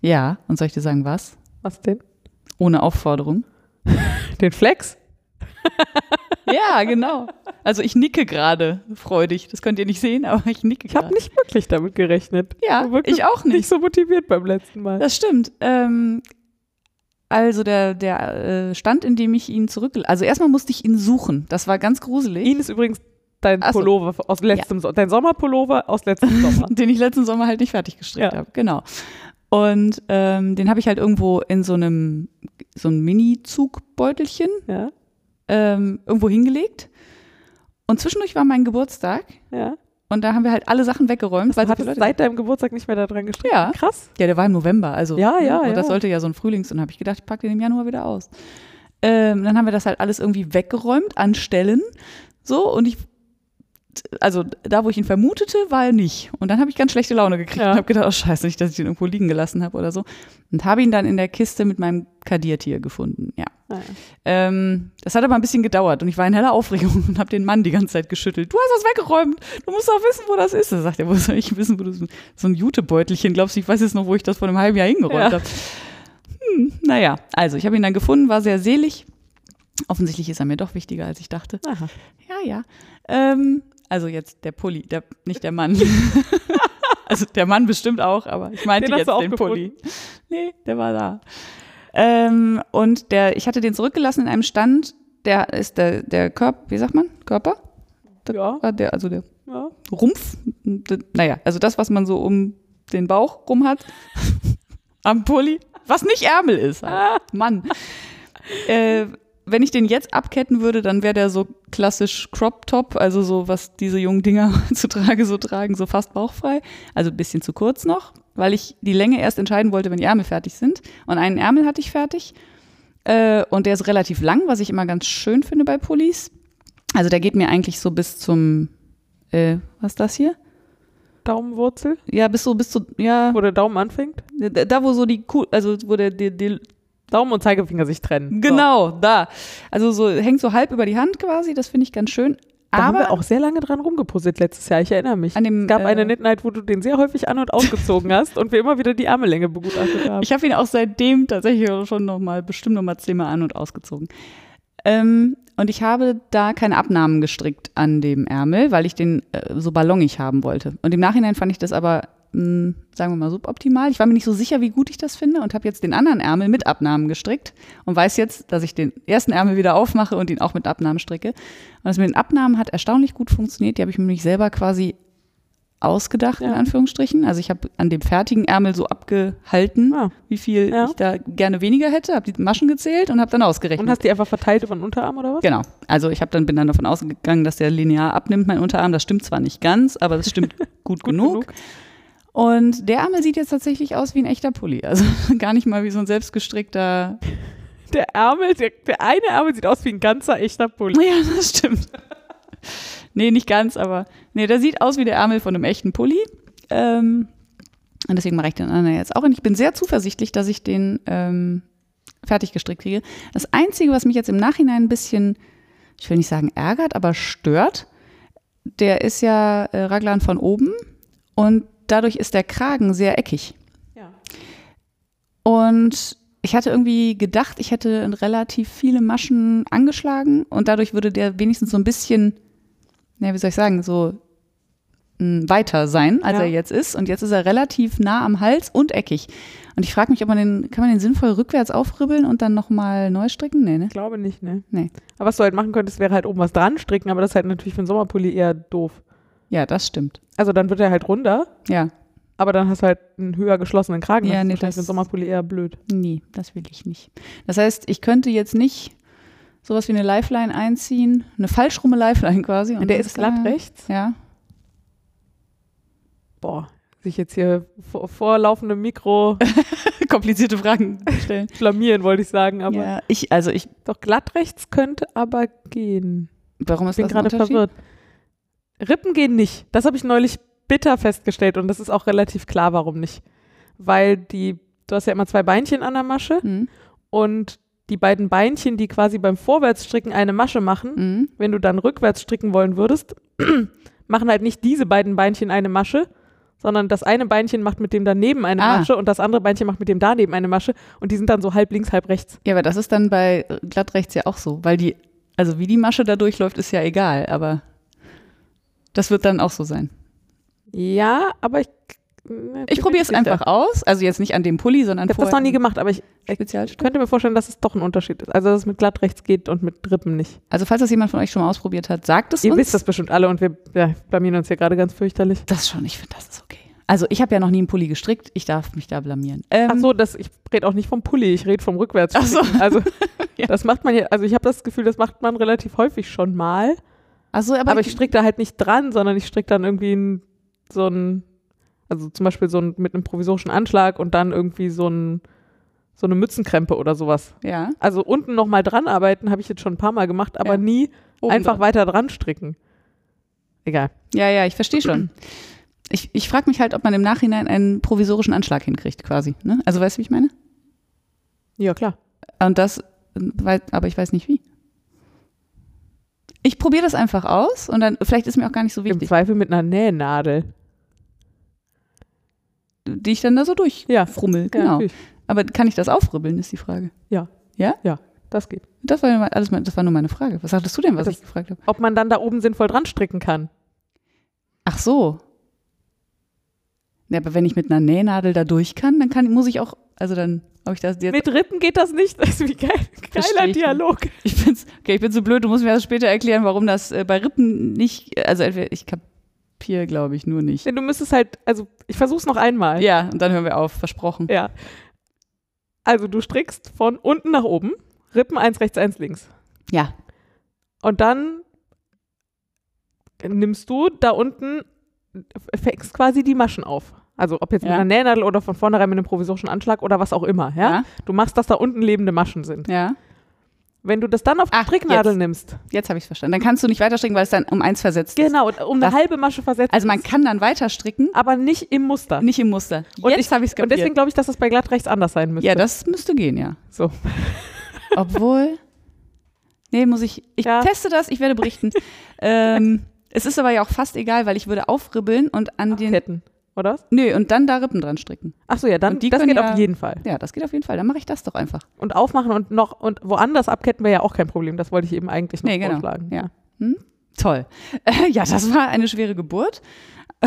Ja, und soll ich dir sagen, was? Was denn? Ohne Aufforderung. Den Flex? Ja, genau. Also ich nicke gerade freudig. Das könnt ihr nicht sehen, aber ich nicke Ich habe gerade. nicht wirklich damit gerechnet. Ja, ich auch nicht. Nicht so motiviert beim letzten Mal. Das stimmt. Ähm, also der, der äh, Stand, in dem ich ihn zurück... Also erstmal musste ich ihn suchen. Das war ganz gruselig. Ihn ist übrigens dein so. Pullover aus letztem Sommer, dein Sommerpullover aus letztem Sommer. den ich letzten Sommer halt nicht fertig gestrickt Ja. habe. Genau. Und ähm, den habe ich halt irgendwo in so einem so ein Mini-Zugbeutelchen ja, ähm, irgendwo hingelegt. Und zwischendurch war mein Geburtstag ja. Und da haben wir halt alle Sachen weggeräumt. Du so hattest viele Leute- seit deinem Geburtstag nicht mehr da dran gestrickt. Ja. Krass. ja, der war im November, also Ja, ja, und ja. das sollte ja so ein Frühlings und habe ich gedacht, ich packe den im Januar wieder aus. Ähm, dann haben wir das halt alles irgendwie weggeräumt an Stellen, so und ich also da, wo ich ihn vermutete, war er nicht. Und dann habe ich ganz schlechte Laune gekriegt Ja. und habe gedacht, oh scheiße, nicht, dass ich den irgendwo liegen gelassen habe oder so. Und habe ihn dann in der Kiste mit meinem Kadiertier gefunden, ja. Ja. Ähm, das hat aber ein bisschen gedauert und ich war in heller Aufregung und habe den Mann die ganze Zeit geschüttelt. Du hast das weggeräumt. Du musst auch wissen, wo das ist. Da sagt er, wo soll ich wissen, wo ist? So ein Jutebeutelchen. Glaubst du, ich weiß jetzt noch, wo ich das vor einem halben Jahr hingeräumt Ja. habe? Hm, naja, also ich habe ihn dann gefunden, war sehr selig. Offensichtlich ist er mir doch wichtiger, als ich dachte. Aha. Ja, ja. Ähm, also jetzt der Pulli, der, nicht der Mann. also der Mann bestimmt auch, aber ich meinte Den jetzt du den Pulli. Nee, der war da. Ähm, und der, ich hatte den zurückgelassen in einem Stand, der ist der, der Körper, wie sagt man? Körper? Ja, Ah, Der, also der ja. Rumpf. D- Naja, also das, was man so um den Bauch rum hat. Am Pulli. Was nicht Ärmel ist. Halt. Mann. Äh, wenn ich den jetzt abketten würde, dann wäre der so klassisch Crop Top, also so, was diese jungen Dinger heutzutage so tragen, so fast bauchfrei. Also ein bisschen zu kurz noch, weil ich die Länge erst entscheiden wollte, wenn die Ärmel fertig sind. Und einen Ärmel hatte ich fertig. Äh, und der ist relativ lang, was ich immer ganz schön finde bei Pullis. Also der geht mir eigentlich so bis zum, äh, was ist das hier? Daumenwurzel, Ja, bis so, bis zu, ja, wo der Daumen anfängt. da, da wo so die, Kuh, also wo der, die, die, Daumen und Zeigefinger sich trennen. genau, da. Also so, hängt so halb über die Hand quasi, das finde ich ganz schön. Da haben Aber wir auch sehr lange dran rumgepuzzelt letztes Jahr. Ich erinnere mich. an dem, Es gab äh, eine Knit Night, wo du den sehr häufig an- und ausgezogen hast und wir immer wieder die Ärmellänge begutachtet haben. Ich habe ihn auch seitdem tatsächlich schon noch mal, bestimmt noch mal zehnmal an- und ausgezogen. Ähm, und ich habe da keine Abnahmen gestrickt an dem Ärmel, weil ich den äh, so ballongig haben wollte. Und im Nachhinein fand ich das aber, mh, sagen wir mal, suboptimal. Ich war mir nicht so sicher, wie gut ich das finde und habe jetzt den anderen Ärmel mit Abnahmen gestrickt und weiß jetzt, dass ich den ersten Ärmel wieder aufmache und ihn auch mit Abnahmen stricke. Und das mit den Abnahmen hat erstaunlich gut funktioniert. Die habe ich mir nämlich selber quasi ausgedacht, in Ja. Anführungsstrichen. Also ich habe an dem fertigen Ärmel so abgehalten, Ah. wie viel Ja. ich da gerne weniger hätte, habe die Maschen gezählt und habe dann ausgerechnet. Und hast die einfach verteilt über den Unterarm oder was? Genau. Also ich habe dann bin dann davon ausgegangen, dass der linear abnimmt, mein Unterarm. Das stimmt zwar nicht ganz, aber das stimmt gut, genug. Und der Ärmel sieht jetzt tatsächlich aus wie ein echter Pulli. Also gar nicht mal wie so ein selbstgestrickter. Der Ärmel, der, der eine Ärmel sieht aus wie ein ganzer echter Pulli. Ja, das stimmt. nee, nicht ganz, aber nee, der sieht aus wie der Ärmel von einem echten Pulli. Ähm, und deswegen mache ich den anderen jetzt auch. Und ich bin sehr zuversichtlich, dass ich den ähm, fertig gestrickt kriege. Das Einzige, was mich jetzt im Nachhinein ein bisschen, ich will nicht sagen ärgert, aber stört, der ist ja äh, Raglan von oben und dadurch ist der Kragen sehr eckig. Ja. Und ich hatte irgendwie gedacht, ich hätte relativ viele Maschen angeschlagen und dadurch würde der wenigstens so ein bisschen, na, wie soll ich sagen, so mh, weiter sein, als Ja. er jetzt ist. Und jetzt ist er relativ nah am Hals und eckig. Und ich frage mich, ob man den, kann man den sinnvoll rückwärts aufribbeln und dann nochmal neu stricken? Nee, ne? Ich glaube nicht, ne? Nee. Aber was du halt machen könntest, wäre halt oben was dran stricken, aber das ist halt natürlich für einen Sommerpulli eher doof. Ja, das stimmt. Also dann wird er halt runter, Ja, aber dann hast du halt einen höher geschlossenen Kragen. Ja, das nee, ist das- einen Sommerpulli eher blöd. nee, das will ich nicht. Das heißt, ich könnte jetzt nicht sowas wie eine Lifeline einziehen, eine falschrumme Lifeline quasi. Und der ist glatt rechts. Ja. Boah, sich jetzt hier vor, vor laufendem Mikro komplizierte Fragen stellen. flamieren, wollte ich sagen, aber ja, ich, also ich, doch glatt rechts könnte aber gehen. warum Ich ist bin das gerade verwirrt. Rippen gehen nicht. Das habe ich neulich bitter festgestellt und das ist auch relativ klar, warum nicht. Weil die, du hast ja immer zwei Beinchen an der Masche Mhm. und die beiden Beinchen, die quasi beim Vorwärtsstricken eine Masche machen, Mhm. wenn du dann rückwärts stricken wollen würdest, machen halt nicht diese beiden Beinchen eine Masche, sondern das eine Beinchen macht mit dem daneben eine Ah. Masche und das andere Beinchen macht mit dem daneben eine Masche und die sind dann so halb links, halb rechts. Ja, aber das ist dann bei glatt rechts ja auch so, weil die, also wie die Masche da durchläuft, ist ja egal, aber das wird dann auch so sein. Ja, aber ich. Ich probiere es einfach aus, also jetzt nicht an dem Pulli, sondern Ich habe das noch nie gemacht, aber ich, ich könnte mir vorstellen, dass es doch ein Unterschied ist. Also, dass es mit glatt rechts geht und mit Rippen nicht. Also falls das jemand von euch schon mal ausprobiert hat, sagt es Ihr uns. wisst das bestimmt alle und wir ja, blamieren uns hier gerade ganz fürchterlich. Das schon, ich finde, das ist okay. Also ich habe ja noch nie einen Pulli gestrickt, ich darf mich da blamieren. Ähm, Ach so, das, ich rede auch nicht vom Pulli, ich rede vom Rückwärts. Ach so. Also, Ja. das macht man ja, also ich habe das Gefühl, das macht man relativ häufig schon mal. Ach so, aber, Aber ich stricke da halt nicht dran, sondern ich stricke dann irgendwie so ein, also zum Beispiel so ein, mit einem provisorischen Anschlag und dann irgendwie so ein, so eine Mützenkrempe oder sowas. ja, Also unten nochmal dran arbeiten, habe ich jetzt schon ein paar Mal gemacht, aber Ja. nie oben einfach dran. weiter dran stricken. Egal. Ja, ja, ich verstehe schon. Ich, ich frage mich halt, ob man im Nachhinein einen provisorischen Anschlag hinkriegt, quasi. Ne? Also weißt du, wie ich meine? Ja, klar. Und das, äh, aber ich weiß nicht wie. Ich probiere das einfach aus und dann, vielleicht ist mir auch gar nicht so Im wichtig, Zweifel mit einer Nähnadel. die ich dann da so Ja. durchfrummel. Ja, Genau. natürlich. aber kann ich das aufribbeln, ist die Frage. Das geht. Das war, ja alles, das war nur meine Frage. Was sagtest du denn, was Das- ich gefragt habe? Ob man dann da oben sinnvoll dran stricken kann. Ach so. Ja, aber wenn ich mit einer Nähnadel da durch kann, dann kann, muss ich auch, also dann habe ich das jetzt. Mit Rippen geht das nicht. Das ist wie geil. Geiler. Dialog. Ich bin's, okay, ich bin zu blöd, du musst mir das später erklären, warum das äh, bei Rippen nicht, also entweder, ich kapiere, glaube ich, nur nicht. Denn du müsstest halt, also ich versuch's noch einmal. Ja, und dann hören wir auf, versprochen. Ja. Also du strickst von unten nach oben, Rippen eins rechts, eins links. Ja. Und dann nimmst du da unten, fängst quasi die Maschen auf. Also ob jetzt mit Ja. einer Nähnadel oder von vornherein mit einem provisorischen Anschlag oder was auch immer. Ja? Ja. Du machst, dass da unten lebende Maschen sind. Ja. Wenn du das dann auf die Ach, Stricknadel jetzt. nimmst, Jetzt habe ich es verstanden. Dann kannst du nicht weiter stricken, weil es dann um eins versetzt ist. genau, um Das- eine halbe Masche versetzt. Also man kann dann weiter stricken, aber nicht im Muster. nicht im Muster. Und Jetzt habe ich es Und deswegen glaube ich, dass das bei glatt rechts anders sein müsste. Ja, das müsste gehen, ja. So. Obwohl. Nee, muss ich. Ich Ja. teste das, ich werde berichten. ähm, es ist aber ja auch fast egal, weil ich würde aufribbeln und an den. Oder? was? Nö, und dann da Rippen dran stricken. Ach so, ja, dann Und die das geht ja- auf jeden Fall. Ja, das geht auf jeden Fall. Dann mache ich das doch einfach. Und aufmachen und noch und woanders abketten wäre ja auch kein Problem. Das wollte ich eben eigentlich noch Nee, genau. vorschlagen. Ja. Hm? Toll. Äh, ja, das war eine schwere Geburt.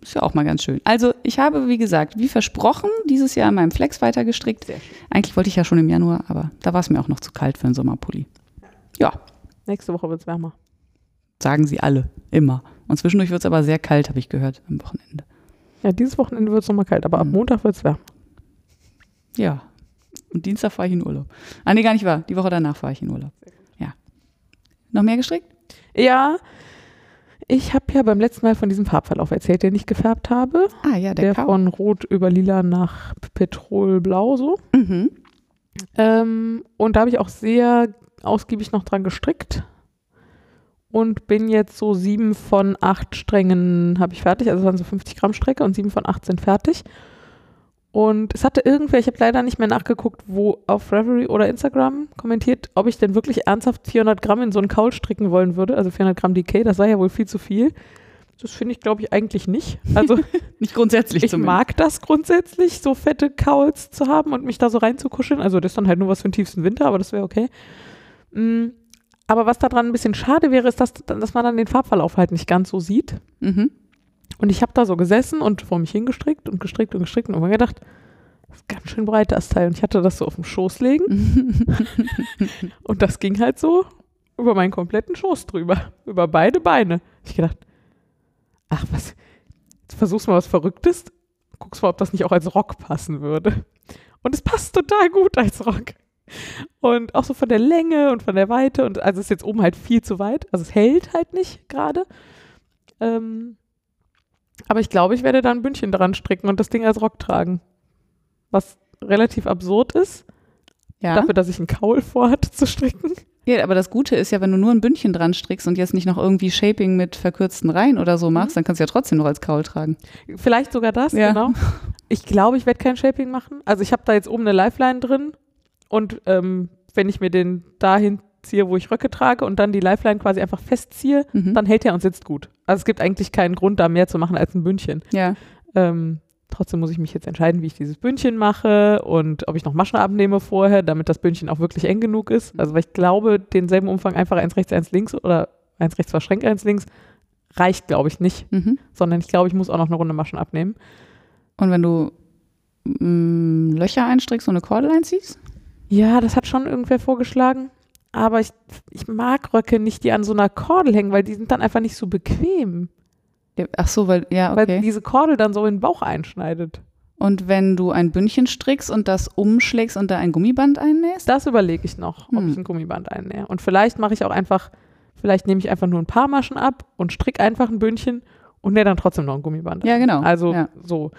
Ist ja auch mal ganz schön. Also, ich habe, wie gesagt, wie versprochen, dieses Jahr in meinem Flex weitergestrickt. Eigentlich wollte ich ja schon im Januar, aber da war es mir auch noch zu kalt für einen Sommerpulli. Ja, Nächste Woche wird es wärmer. sagen sie alle. Immer. Und zwischendurch wird es aber sehr kalt, habe ich gehört, am Wochenende. Ja, dieses Wochenende wird es nochmal kalt, aber ab Mhm. Montag wird es wärmer. Ja. Und Dienstag fahre ich in Urlaub. Ah, nee, gar nicht wahr. Die Woche danach fahre ich in Urlaub. Ja. Noch mehr gestrickt? Ja, ich habe ja beim letzten Mal von diesem Farbverlauf erzählt, den ich gefärbt habe. Ah, ja, der, Der, Kau. von Rot über Lila nach Petrolblau so. Mhm. Ähm, und da habe ich auch sehr ausgiebig noch dran gestrickt. Und bin jetzt so sieben von acht Strängen habe ich fertig. Also es waren so 50 Gramm Strecke und sieben von acht sind fertig. Und es hatte irgendwer, ich habe leider nicht mehr nachgeguckt, wo auf Reverie oder Instagram kommentiert, ob ich denn wirklich ernsthaft 400 Gramm in so einen Kaul stricken wollen würde. Also 400 Gramm Decay, das sei ja wohl viel zu viel. Das finde ich, glaube ich, eigentlich nicht. Also Nicht grundsätzlich ich zumindest. mag das grundsätzlich, so fette Kauls zu haben und mich da so reinzukuscheln. Also das ist dann halt nur was für den tiefsten Winter, aber das wäre okay. Mm, Aber was daran ein bisschen schade wäre, ist, dass, dass man dann den Farbverlauf halt nicht ganz so sieht. Mhm. Und ich habe da so gesessen und vor mich hingestrickt und gestrickt und gestrickt und immer gedacht, das ist ganz schön breit das Teil. Und ich hatte das so auf dem Schoß legen und das ging halt so über meinen kompletten Schoß drüber, über beide Beine. Ich gedacht, ach was, jetzt versuchst mal was Verrücktes, guckst mal, ob das nicht auch als Rock passen würde. Und es passt total gut als Rock. Und auch so von der Länge und von der Weite und also es ist jetzt oben halt viel zu weit, also es hält halt nicht gerade. Ähm, aber ich glaube, ich werde da ein Bündchen dran stricken und das Ding als Rock tragen. Was relativ absurd ist, Ja. dafür, dass ich einen Kaul vorhatte zu stricken. ja, aber das Gute ist ja, wenn du nur ein Bündchen dran strickst und jetzt nicht noch irgendwie Shaping mit verkürzten Reihen oder so machst, dann kannst du ja trotzdem noch als Kaul tragen. Vielleicht sogar das, Ja. genau. Ich glaube, ich werde kein Shaping machen. Also ich habe da jetzt oben eine Lifeline drin und ähm, wenn ich mir den dahin ziehe, wo ich Röcke trage und dann die Lifeline quasi einfach festziehe, Mhm. dann hält er und sitzt gut. Also es gibt eigentlich keinen Grund, da mehr zu machen als ein Bündchen. Ja. Ähm, trotzdem muss ich mich jetzt entscheiden, wie ich dieses Bündchen mache und ob ich noch Maschen abnehme vorher, damit das Bündchen auch wirklich eng genug ist. Also weil ich glaube, denselben Umfang einfach eins rechts, eins links oder eins rechts, verschränkt, eins links reicht, glaube ich, nicht, Mhm. sondern ich glaube, ich muss auch noch eine Runde Maschen abnehmen. Und wenn du mm, Löcher einstrickst und eine Kordel einziehst? Ja, das hat schon irgendwer vorgeschlagen. Aber ich, ich mag Röcke nicht, die an so einer Kordel hängen, weil die sind dann einfach nicht so bequem. Ach so, weil, ja, Weil okay. diese Kordel dann so in den Bauch einschneidet. Und wenn du ein Bündchen strickst und das umschlägst und da ein Gummiband einnähst? Das überlege ich noch, ob Hm. ich ein Gummiband einnähe. Und vielleicht mache ich auch einfach, vielleicht nehme ich einfach nur ein paar Maschen ab und stricke einfach ein Bündchen und nähe dann trotzdem noch ein Gummiband. Ja, genau. Also ja. so.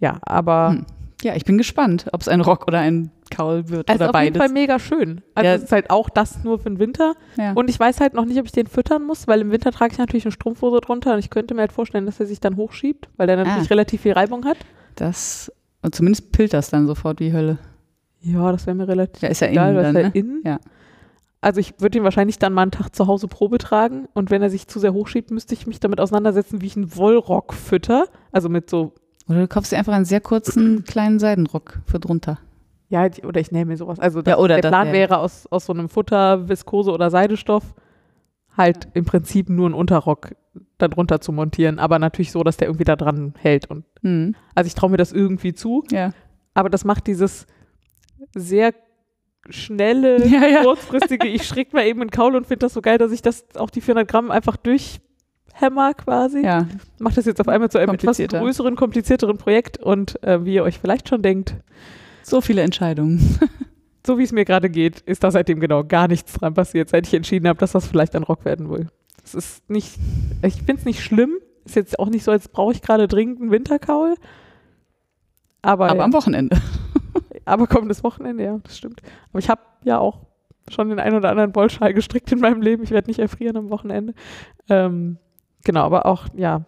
Ja, aber Hm. ja, ich bin gespannt, ob es ein Rock oder ein Kaul wird ist oder auf jeden beides. Fall mega schön. Also Ja. es ist halt auch das nur für den Winter. Ja. Und ich weiß halt noch nicht, ob ich den füttern muss, weil im Winter trage ich natürlich eine Strumpfhose drunter und ich könnte mir halt vorstellen, dass er sich dann hochschiebt, weil der natürlich Ah. relativ viel Reibung hat. das, und zumindest pillt das dann sofort wie Hölle. Ja, das wäre mir relativ Ja, ist ja egal, innen dann, er ne? innen. Ja. Also ich würde ihn wahrscheinlich dann mal einen Tag zu Hause Probe tragen und wenn er sich zu sehr hochschiebt, müsste ich mich damit auseinandersetzen, wie ich einen Wollrock fütter. Also mit so, Oder du kaufst dir einfach einen sehr kurzen kleinen Seidenrock für drunter. Ja, oder ich nähe mir sowas. Also das, Ja, oder der Plan wäre aus, aus so einem Futter, Viskose oder Seidestoff halt im Prinzip nur einen Unterrock darunter zu montieren, aber natürlich so, dass der irgendwie da dran hält. Und Hm. also ich traue mir das irgendwie zu, Ja. aber das macht dieses sehr schnelle, Ja, ja. kurzfristige, ich schräg mal eben einen Kaul und finde das so geil, dass ich das auch die 400 Gramm einfach durchhämmer quasi. ja. Macht das jetzt auf einmal zu einem etwas größeren, komplizierteren Projekt und äh, wie ihr euch vielleicht schon denkt, So viele Entscheidungen. so wie es mir gerade geht, ist da seitdem genau gar nichts dran passiert, seit ich entschieden habe, dass das vielleicht ein Rock werden will. Es ist nicht, ich finde es nicht schlimm, ist jetzt auch nicht so, als brauche ich gerade dringend einen Winterkaul. Aber, Aber ja. am Wochenende. Aber kommendes Wochenende, ja, das stimmt. Aber ich habe ja auch schon den einen oder anderen Wollschal gestrickt in meinem Leben. Ich werde nicht erfrieren am Wochenende. Ähm, genau, aber auch, ja,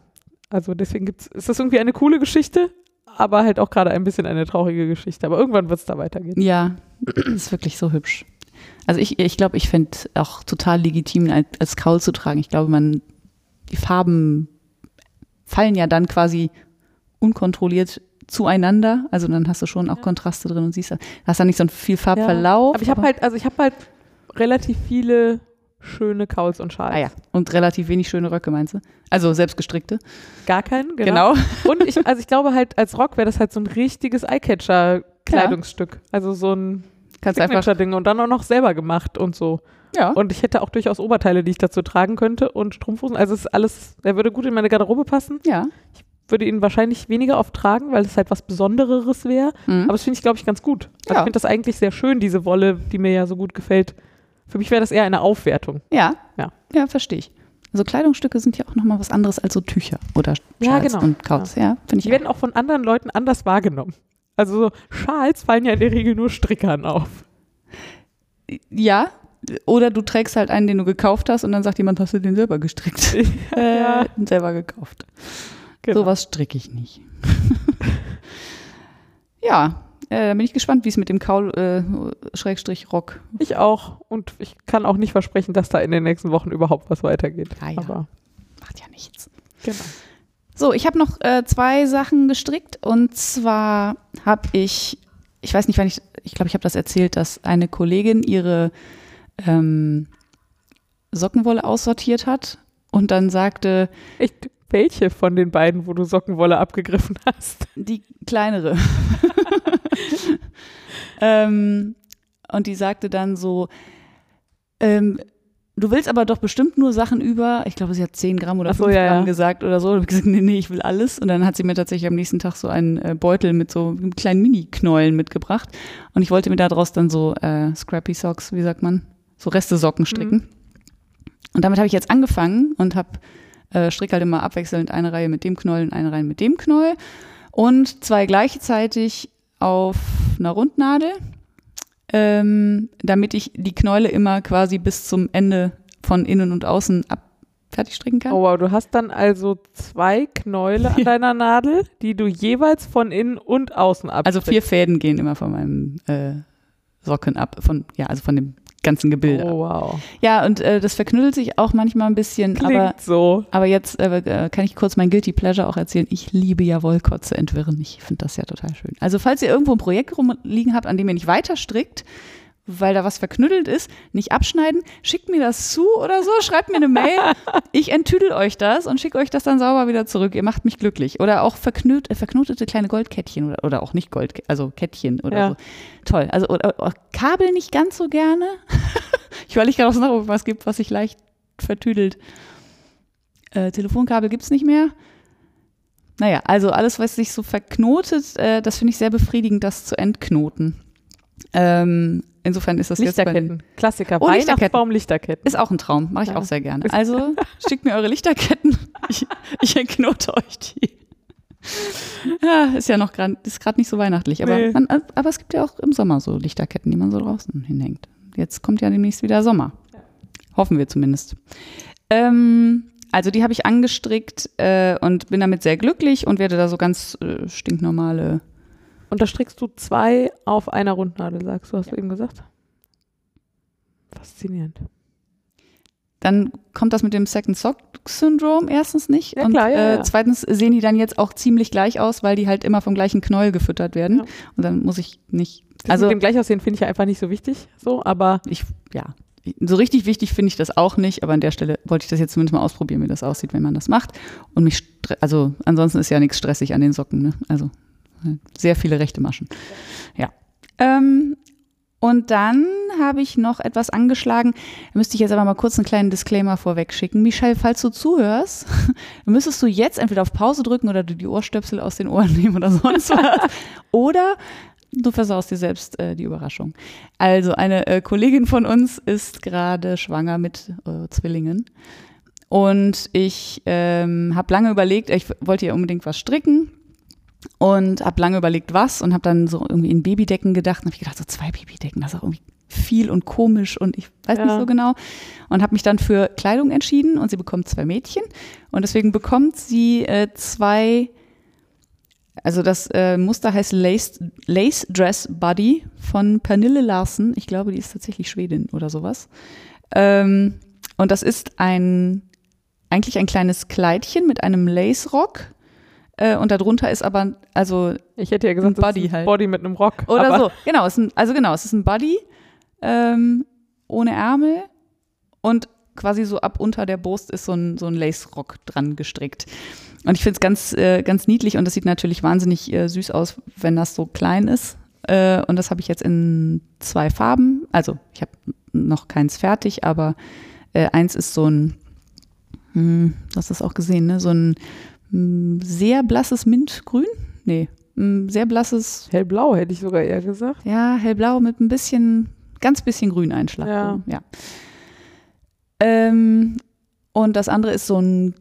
also deswegen gibt's, ist das irgendwie eine coole Geschichte, aber halt auch gerade ein bisschen eine traurige Geschichte. Aber irgendwann wird es da weitergehen. Ja, das ist wirklich so hübsch. Also ich, ich glaube, ich fände auch total legitim, als, als Kaul zu tragen. Ich glaube, man, die Farben fallen ja dann quasi unkontrolliert zueinander. Also dann hast du schon auch Kontraste drin und siehst, hast da nicht so viel Farbverlauf. Aber ich habe halt, also ich habe halt relativ viele schöne Kauls und Schals. Ah ja, und relativ wenig schöne Röcke, meinst du? Also selbstgestrickte. Gar keinen, genau. Und ich, also ich glaube halt, als Rock wäre das halt so ein richtiges Eyecatcher-Kleidungsstück. Also so ein Signature-Ding und dann auch noch selber gemacht und so. Ja. Und ich hätte auch durchaus Oberteile, die ich dazu tragen könnte und Strumpfhosen. Also es ist alles, er würde gut in meine Garderobe passen. ja. Würde ihn wahrscheinlich weniger oft tragen, weil es halt was Besondereres wäre. Mhm. Aber das finde ich, glaube ich, ganz gut. Also Ja. ich finde das eigentlich sehr schön, diese Wolle, die mir ja so gut gefällt. Für mich wäre das eher eine Aufwertung. Ja. Ja. Ja, verstehe ich. Also Kleidungsstücke sind ja auch nochmal was anderes als so Tücher oder Ja, Schals genau. und Kauts. Ja, finde ich Die auch. werden auch von anderen Leuten anders wahrgenommen. Also so Schals fallen ja in der Regel nur Strickern auf. Ja. Oder du trägst halt einen, den du gekauft hast und dann sagt jemand, hast du den selber gestrickt? Ja. äh, selber gekauft. Genau. Sowas stricke ich nicht. ja, äh, bin ich gespannt, wie es mit dem Kaul äh. Ich auch. Und ich kann auch nicht versprechen, dass da in den nächsten Wochen überhaupt was weitergeht. Ja, ja. Aber Macht ja nichts. genau. So, ich habe noch äh, zwei Sachen gestrickt und zwar habe ich, ich weiß nicht, wann ich, ich glaube, ich habe das erzählt, dass eine Kollegin ihre ähm, Sockenwolle aussortiert hat und dann sagte, Echt, welche von den beiden, wo du Sockenwolle abgegriffen hast? die kleinere. ähm, und die sagte dann so, ähm, du willst aber doch bestimmt nur Sachen über, ich glaube, sie hat 10 Gramm oder Ach so, 5 ja, Gramm ja. gesagt oder so. Da habe ich gesagt, nee, nee, ich will alles. Und dann hat sie mir tatsächlich am nächsten Tag so einen äh, Beutel mit so kleinen Mini-Knäulen mitgebracht. Und ich wollte mir daraus dann so äh, Scrappy Socks, wie sagt man, so Reste-Socken stricken. Und damit habe ich jetzt angefangen und habe äh, stricke halt immer abwechselnd eine Reihe mit dem Knäuel und eine Reihe mit dem Knäuel und zwei gleichzeitig auf einer Rundnadel, ähm, damit ich die Knäule immer quasi bis zum Ende von innen und außen ab fertig stricken kann. Oh wow, du hast dann also zwei Knäule an deiner Nadel, die du jeweils von innen und außen abstrickst. also vier Fäden gehen immer von meinem äh, Socken ab, von ja, also von dem ganzen Gebilde. Oh wow. Ja, und äh, das verknüttelt sich auch manchmal ein bisschen, Klingt aber so. Aber jetzt äh, äh, kann ich kurz mein Guilty Pleasure auch erzählen. Ich liebe ja Wollkotze entwirren. Ich finde das ja total schön. Also falls ihr irgendwo ein Projekt rumliegen habt, an dem ihr nicht weiter strickt, weil da was verknüttelt ist, nicht abschneiden, schickt mir das zu oder so, schreibt mir eine Mail. Ich enttüdel euch das und schicke euch das dann sauber wieder zurück. Ihr macht mich glücklich. Oder auch verknüt, äh, verknotete kleine Goldkettchen oder, oder auch nicht Gold, also Kettchen oder Ja. so. Toll. Also oder, oder Kabel nicht ganz so gerne. ich überlege gerade, ob es noch was gibt, was sich leicht vertüdelt. Äh, Telefonkabel gibt es nicht mehr. Naja, also alles, was sich so verknotet, äh, das finde ich sehr befriedigend, das zu entknoten. Ähm, insofern ist das jetzt bei, Lichterketten. Klassiker. Oh, Lichterketten. Weihnachtsbaum, Lichterketten. ist auch ein Traum, mache ich Ja. auch sehr gerne. Also schickt mir eure Lichterketten, ich, ich entknote euch die. Ja, ist ja noch gerade nicht so weihnachtlich, aber, Nee. man, aber es gibt ja auch im Sommer so Lichterketten, die man so draußen hinhängt. Jetzt kommt ja demnächst wieder Sommer. Hoffen wir zumindest. Ähm, also die habe ich angestrickt äh, und bin damit sehr glücklich und werde da so ganz äh, stinknormale. Und da strickst du zwei auf einer Rundnadel, sagst du, hast du eben gesagt? Faszinierend. Dann kommt das mit dem Second Sock Syndrome erstens nicht. Ja, und klar, ja, äh, ja. zweitens sehen die dann jetzt auch ziemlich gleich aus, weil die halt immer vom gleichen Knäuel gefüttert werden. Ja. Und dann muss ich nicht. Das Also mit dem Gleichaussehen finde ich ja einfach nicht so wichtig, so, aber ich, ja, so richtig wichtig finde ich das auch nicht, aber an der Stelle wollte ich das jetzt zumindest mal ausprobieren, wie das aussieht, wenn man das macht. Und mich, also ansonsten ist ja nichts stressig an den Socken, ne? Also äh, sehr viele rechte Maschen. Ja. Ähm, und dann habe ich noch etwas angeschlagen. Da müsste ich jetzt aber mal kurz einen kleinen Disclaimer vorweg schicken. Michelle, falls du zuhörst, müsstest du jetzt entweder auf Pause drücken oder du die Ohrstöpsel aus den Ohren nehmen oder sonst was. Oder du versaust dir selbst äh, die Überraschung. Also eine äh, Kollegin von uns ist gerade schwanger mit äh, Zwillingen. Und ich ähm, habe lange überlegt, ich wollte ihr unbedingt was stricken und habe lange überlegt, was und habe dann so irgendwie in Babydecken gedacht und habe ich gedacht, so zwei Babydecken, das ist auch irgendwie viel und komisch und ich weiß nicht Ja. so genau und habe mich dann für Kleidung entschieden und sie bekommt zwei Mädchen und deswegen bekommt sie äh, zwei also das äh, Muster heißt Lace, Lace Dress Body von Pernille Larsen. Ich glaube, die ist tatsächlich Schwedin oder sowas. Ähm, und das ist ein eigentlich ein kleines Kleidchen mit einem Lace-Rock. Äh, und darunter ist aber, also ich hätte ja gesagt, Ein ein halt. Body mit einem Rock. oder so. Genau, es ist ein, also genau, es ist ein Body ähm, ohne Ärmel und quasi so ab unter der Brust ist so ein, so ein Lace-Rock dran gestrickt. Und ich finde es ganz, äh, ganz niedlich und das sieht natürlich wahnsinnig äh, süß aus, wenn das so klein ist. Äh, und das habe ich jetzt in zwei Farben. Also ich habe noch keins fertig, aber äh, eins ist so ein, hm, du hast das auch gesehen, ne? so ein sehr blasses Mintgrün. Nee, ein sehr blasses. Hellblau hätte ich sogar eher gesagt. Ja, hellblau mit ein bisschen, ganz bisschen Grüneinschlag. Ja. ja. Ähm, und das andere ist so ein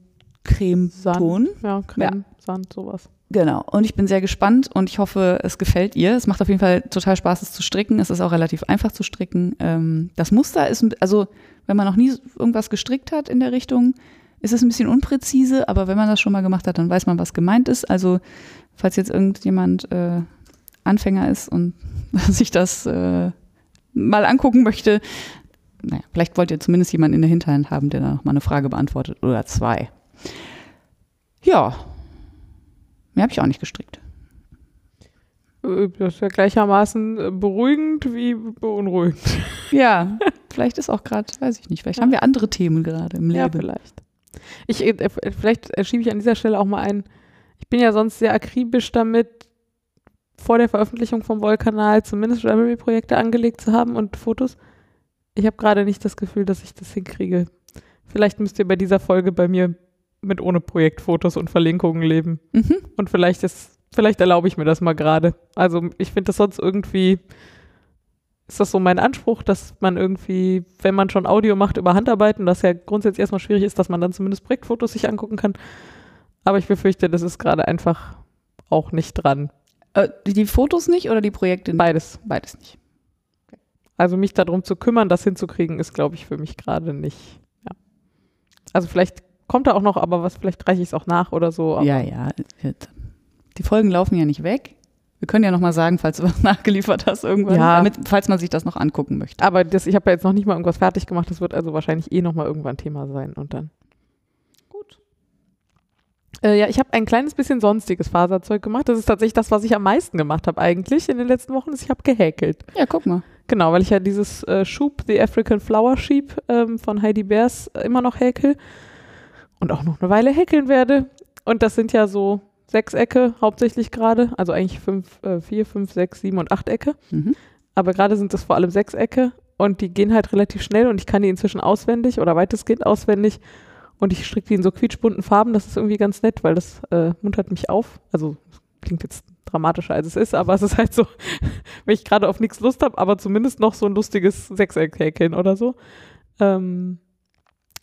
Cremeton. Ja, Creme, Sand, sowas. Genau. Und ich bin sehr gespannt und ich hoffe, es gefällt ihr. Es macht auf jeden Fall total Spaß, es zu stricken. Es ist auch relativ einfach zu stricken. Ähm, das Muster ist, also wenn man noch nie irgendwas gestrickt hat in der Richtung, ist es ein bisschen unpräzise, aber wenn man das schon mal gemacht hat, dann weiß man, was gemeint ist. Also falls jetzt irgendjemand äh, Anfänger ist und sich das äh, mal angucken möchte, naja, vielleicht wollt ihr zumindest jemanden in der Hinterhand haben, der da noch mal eine Frage beantwortet oder zwei. Ja, mehr habe ich auch nicht gestrickt. Äh, Das ist ja gleichermaßen äh, beruhigend wie beunruhigend. Ja, vielleicht ist auch gerade, weiß ich nicht, vielleicht Ja. haben wir andere Themen gerade im Ja, Leben. vielleicht. Ich, äh, vielleicht äh, schiebe ich an dieser Stelle auch mal ein. Ich bin ja sonst sehr akribisch damit, vor der Veröffentlichung vom Wollkanal zumindest Ravelry-Projekte angelegt zu haben und Fotos. Ich habe gerade nicht das Gefühl, dass ich das hinkriege. Vielleicht müsst ihr bei dieser Folge bei mir mit ohne Projektfotos und Verlinkungen leben. Mhm. Und vielleicht ist, vielleicht erlaube ich mir das mal gerade. Also ich finde das sonst irgendwie, ist das so mein Anspruch, dass man irgendwie, wenn man schon Audio macht über Handarbeiten, das ja grundsätzlich erstmal schwierig ist, dass man dann zumindest Projektfotos sich angucken kann. Aber ich befürchte, das ist gerade einfach auch nicht dran. Äh, die, Fotos nicht oder die Projekte nicht? Beides. Beides nicht. Also mich darum zu kümmern, das hinzukriegen, ist, glaube ich, für mich gerade nicht. Ja. Also vielleicht kommt da auch noch, aber was, vielleicht reiche ich es auch nach oder so. Ja, ja. Die Folgen laufen ja nicht weg. Wir können ja noch mal sagen, falls du was nachgeliefert hast irgendwann, Ja. damit, falls man sich das noch angucken möchte. Aber das, ich habe ja jetzt noch nicht mal irgendwas fertig gemacht. Das wird also wahrscheinlich eh noch mal irgendwann Thema sein und dann. Gut. Äh, ja, ich habe ein kleines bisschen sonstiges Faserzeug gemacht. Das ist tatsächlich das, was ich am meisten gemacht habe eigentlich in den letzten Wochen. Ist, ich habe gehäkelt. Ja, guck mal. Genau, weil ich ja dieses äh, Schub, The African Flower Sheep ähm, von Heidi Bears immer noch häkel und auch noch eine Weile häkeln werde. Und das sind ja so Sechsecke hauptsächlich gerade, also eigentlich fünf, äh, vier, fünf, sechs, sieben und acht Ecke. Mhm. Aber gerade sind es vor allem Sechsecke und die gehen halt relativ schnell und ich kann die inzwischen auswendig oder weitestgehend auswendig. Und ich stricke die in so quietschbunten Farben, das ist irgendwie ganz nett, weil das äh, muntert mich auf. Also klingt jetzt dramatischer als es ist, aber es ist halt so, wenn ich gerade auf nichts Lust habe, aber zumindest noch so ein lustiges Sechseck-Häkeln oder so. Ähm,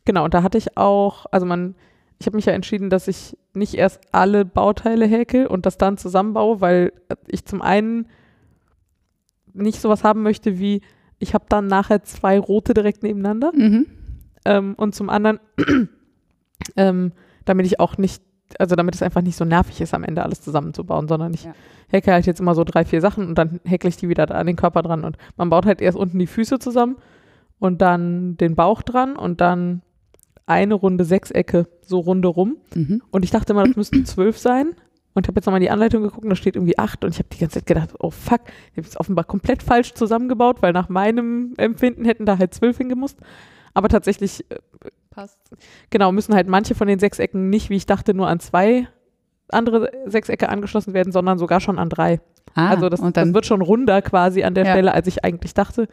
genau, und da hatte ich auch, also man, ich habe mich ja entschieden, dass ich nicht erst alle Bauteile häkel und das dann zusammenbaue, weil ich zum einen nicht sowas haben möchte wie, ich habe dann nachher zwei rote direkt nebeneinander Mhm. ähm, und zum anderen, ähm, damit ich auch nicht, also damit es einfach nicht so nervig ist, am Ende alles zusammenzubauen, sondern ich Ja. häkel halt jetzt immer so drei, vier Sachen und dann häkle ich die wieder da an den Körper dran und man baut halt erst unten die Füße zusammen und dann den Bauch dran und dann eine Runde Sechsecke so runde rum Mhm. und ich dachte immer, das müssten zwölf sein. Und habe jetzt nochmal in die Anleitung geguckt, und da steht irgendwie acht. Und ich habe die ganze Zeit gedacht, oh fuck, ich habe es offenbar komplett falsch zusammengebaut, weil nach meinem Empfinden hätten da halt zwölf hingemusst. Aber tatsächlich, äh, Passt. genau, müssen halt manche von den Sechsecken nicht, wie ich dachte, nur an zwei andere Sechsecke angeschlossen werden, sondern sogar schon an drei. Ah, also das, und dann, das wird schon runder quasi an der Ja. Stelle, als ich eigentlich dachte.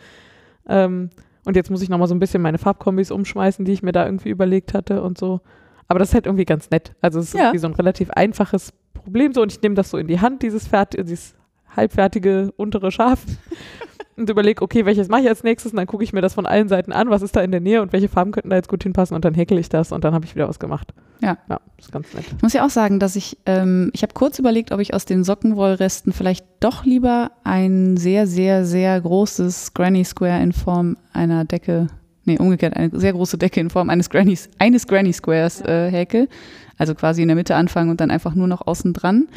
Ähm, und jetzt muss ich nochmal so ein bisschen meine Farbkombis umschmeißen, die ich mir da irgendwie überlegt hatte und so. Aber das ist halt irgendwie ganz nett. Also es ist Ja. irgendwie so ein relativ einfaches Problem so und ich nehme das so in die Hand, dieses, fertige, dieses halbfertige untere Schaf und überlege, okay, welches mache ich als nächstes und dann gucke ich mir das von allen Seiten an, was ist da in der Nähe und welche Farben könnten da jetzt gut hinpassen und dann häkel ich das und dann habe ich wieder was gemacht. Ja. Ja, ist ganz nett. ich muss ja auch sagen, dass ich, ähm, ich habe kurz überlegt, ob ich aus den Sockenwollresten vielleicht doch lieber ein sehr, sehr, sehr großes Granny Square in Form einer Decke, nee, umgekehrt, eine sehr große Decke in Form eines Granny, eines Granny Squares äh, häkel. Also quasi in der Mitte anfangen und dann einfach nur noch außen dran.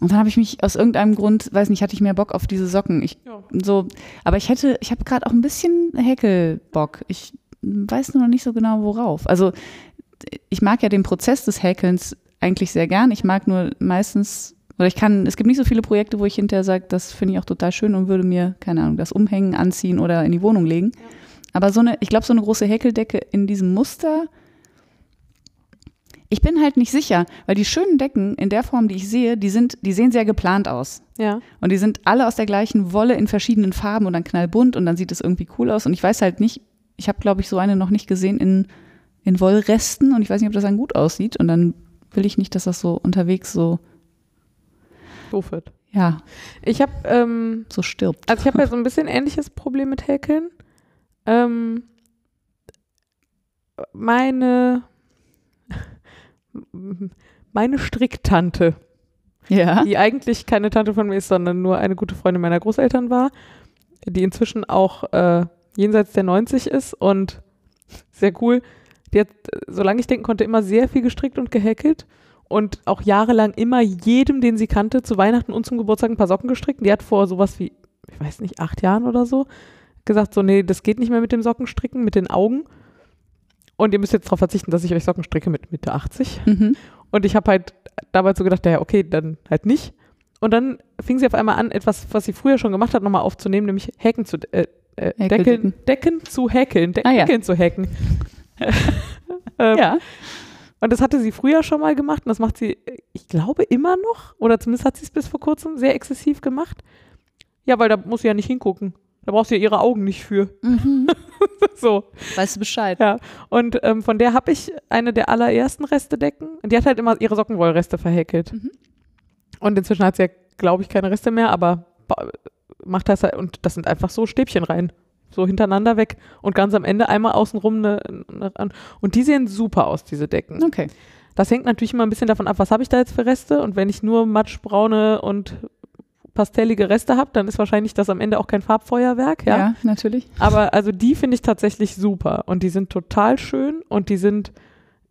Und dann habe ich mich aus irgendeinem Grund, weiß nicht, hatte ich mehr Bock auf diese Socken. Ich Ja. so, aber ich hätte, ich habe gerade auch ein bisschen Häkelbock. Ich weiß nur noch nicht so genau worauf. Also ich mag ja den Prozess des Häkelns eigentlich sehr gern. Ich mag nur meistens, oder ich kann, es gibt nicht so viele Projekte, wo ich hinterher sage, das finde ich auch total schön und würde mir, keine Ahnung, das umhängen, anziehen oder in die Wohnung legen. Aber so eine, ich glaube, so eine große Häkeldecke in diesem Muster, Ich bin halt nicht sicher, weil die schönen Decken in der Form, die ich sehe, die sind, die sehen sehr geplant aus. Ja. Und die sind alle aus der gleichen Wolle in verschiedenen Farben und dann knallbunt und dann sieht es irgendwie cool aus. Und ich weiß halt nicht, ich habe, glaube ich, so eine noch nicht gesehen in, in Wollresten und ich weiß nicht, ob das dann gut aussieht. Und dann will ich nicht, dass das so unterwegs so, Doof wird. ja, Ich habe, ähm, so stirbt. also ich habe ja so ein bisschen ähnliches Problem mit Häkeln. Ähm, meine, meine Stricktante, Ja. die eigentlich keine Tante von mir ist, sondern nur eine gute Freundin meiner Großeltern war, die inzwischen auch äh, jenseits der 90 ist und sehr cool. Die hat, solange ich denken konnte, immer sehr viel gestrickt und gehäkelt und auch jahrelang immer jedem, den sie kannte, zu Weihnachten und zum Geburtstag ein paar Socken gestrickt. Die hat vor sowas wie, ich weiß nicht, acht Jahren oder so, gesagt, so, nee, das geht nicht mehr mit dem Sockenstricken, mit den Augen. Und ihr müsst jetzt darauf verzichten, dass ich euch Socken stricke mit Mitte 80. Mhm. Und ich habe halt dabei so gedacht, ja, okay, dann halt nicht. Und dann fing sie auf einmal an, etwas, was sie früher schon gemacht hat, nochmal aufzunehmen, nämlich Häken zu, äh, äh, Häkeldecken. Decken, Decken zu häkeln, De Ah, ja. Deckeln zu hacken. ähm, Ja. Und das hatte sie früher schon mal gemacht und das macht sie, ich glaube, immer noch. Oder zumindest hat sie es bis vor kurzem sehr exzessiv gemacht. Ja, weil da muss sie ja nicht hingucken. Da braucht sie ja ihre Augen nicht für. Mhm. so. Weißt du Bescheid? Ja, und ähm, von der habe ich eine der allerersten Restedecken. Und die hat halt immer ihre Sockenwollreste verhäkelt. Mhm. Und inzwischen hat sie ja, glaube ich, keine Reste mehr, aber macht das halt, und das sind einfach so Stäbchen rein. So hintereinander weg und ganz am Ende einmal außenrum eine, eine. Und die sehen super aus, diese Decken. Okay. Das hängt natürlich immer ein bisschen davon ab, was habe ich da jetzt für Reste. Und wenn ich nur matschbraune und pastellige Reste habe, dann ist wahrscheinlich das am Ende auch kein Farbfeuerwerk. Ja, ja? natürlich. Aber also die finde ich tatsächlich super und die sind total schön und die sind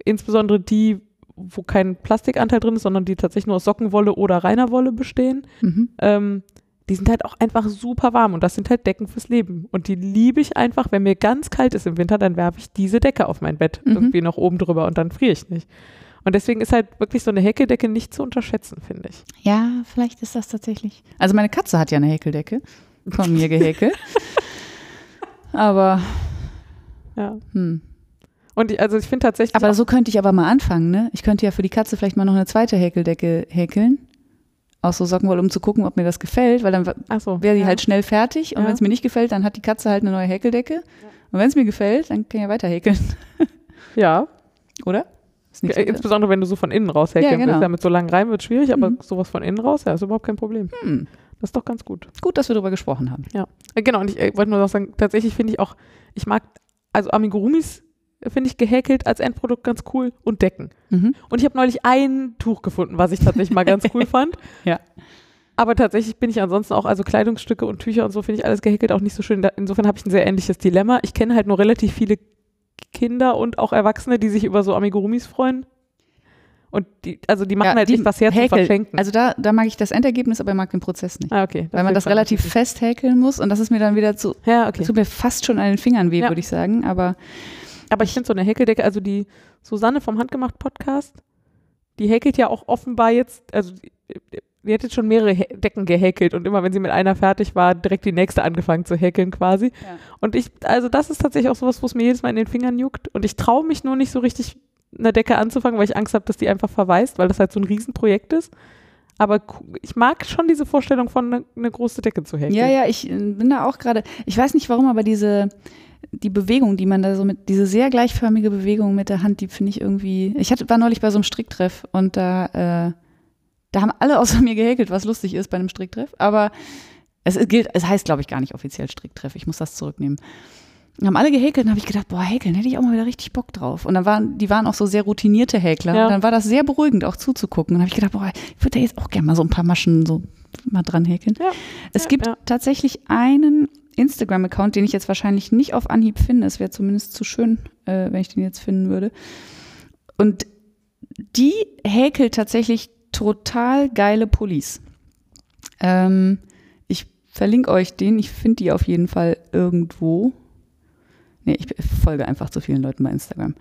insbesondere die, wo kein Plastikanteil drin ist, sondern die tatsächlich nur aus Sockenwolle oder reiner Wolle bestehen. Mhm. Ähm, die sind halt auch einfach super warm und das sind halt Decken fürs Leben. Und die liebe ich einfach, wenn mir ganz kalt ist im Winter, dann werfe ich diese Decke auf mein Bett Mhm. irgendwie noch oben drüber und dann friere ich nicht. Und deswegen ist halt wirklich so eine Häkeldecke nicht zu unterschätzen, finde ich. Ja, vielleicht ist das tatsächlich. Also meine Katze hat ja eine Häkeldecke von mir gehäkelt. aber, Ja. hm. Und ich, also ich finde tatsächlich. aber so könnte ich aber mal anfangen, ne? Ich könnte ja für die Katze vielleicht mal noch eine zweite Häkeldecke häkeln. Aus so Sockenwolle, um zu gucken, ob mir das gefällt, weil dann so, wäre die ja. halt schnell fertig. Und Ja. wenn es mir nicht gefällt, dann hat die Katze halt eine neue Häkeldecke. Und wenn es mir gefällt, dann kann ich ja weiter häkeln, Ja, oder? Insbesondere wenn du so von innen raus häkeln Ja, genau. willst. Ja, mit so langen Reimen wird schwierig, aber Mhm. sowas von innen raus, ja, ist überhaupt kein Problem. hm. Das ist doch ganz gut. Gut, dass wir darüber gesprochen haben. Ja. Äh, Genau, und ich äh, wollte nur noch sagen, tatsächlich finde ich auch, ich mag, also Amigurumis finde ich gehäkelt als Endprodukt ganz cool und Decken. Mhm. Und ich habe neulich ein Tuch gefunden, was ich tatsächlich mal ganz cool fand. Ja. Aber tatsächlich bin ich ansonsten auch, also Kleidungsstücke und Tücher und so finde ich alles gehäkelt auch nicht so schön. Da- Insofern habe ich ein sehr ähnliches Dilemma. Ich kenne halt nur relativ viele Kinder und auch Erwachsene, die sich über so Amigurumis freuen. Und die, also die machen Ja, halt die echt was her zu häkeln. verschenken. Also da, da mag ich das Endergebnis, aber ich mag den Prozess nicht. ah, okay. weil man das relativ natürlich. fest häkeln muss und das ist mir dann wieder zu, Ja, okay. tut mir fast schon an den Fingern weh, Ja. würde ich sagen. Aber Aber ich finde so eine Häkeldecke, also die Susanne vom Handgemacht Podcast, die häkelt ja auch offenbar jetzt, also die, hat jetzt schon mehrere Decken gehäkelt und immer wenn sie mit einer fertig war, direkt die nächste angefangen zu häkeln quasi. Ja. Und ich, also das ist tatsächlich auch sowas, wo es mir jedes Mal in den Fingern juckt und ich traue mich nur nicht so richtig eine Decke anzufangen, weil ich Angst habe, dass die einfach verweist, weil das halt so ein Riesenprojekt ist. Aber ich mag schon diese Vorstellung von eine, eine große Decke zu häkeln. ja, ja, ich äh, bin da auch gerade, ich weiß nicht warum, aber diese, die Bewegung, die man da so mit, diese sehr gleichförmige Bewegung mit der Hand, die finde ich irgendwie, ich hatte, war neulich bei so einem Stricktreff und da, äh, da haben alle außer mir gehäkelt, was lustig ist bei einem Stricktreff, aber es gilt, es heißt, glaube ich, gar nicht offiziell Stricktreff, ich muss das zurücknehmen. Haben alle gehäkelt und habe ich gedacht, boah, häkeln, hätte ich auch mal wieder richtig Bock drauf. Und dann waren, die waren auch so sehr routinierte Häkler. Ja. Und dann war das sehr beruhigend, auch zuzugucken. Und habe ich gedacht, boah, ich würde da jetzt auch gerne mal so ein paar Maschen so mal dran häkeln. Ja. Es Ja, gibt tatsächlich einen Instagram-Account, den ich jetzt wahrscheinlich nicht auf Anhieb finde. Es wäre zumindest zu schön, äh, wenn ich den jetzt finden würde. Und die häkelt tatsächlich total geile Pullis. Ähm, ich verlinke euch den. Ich finde die auf jeden Fall irgendwo. Nee, ich folge einfach zu vielen Leuten bei Instagram.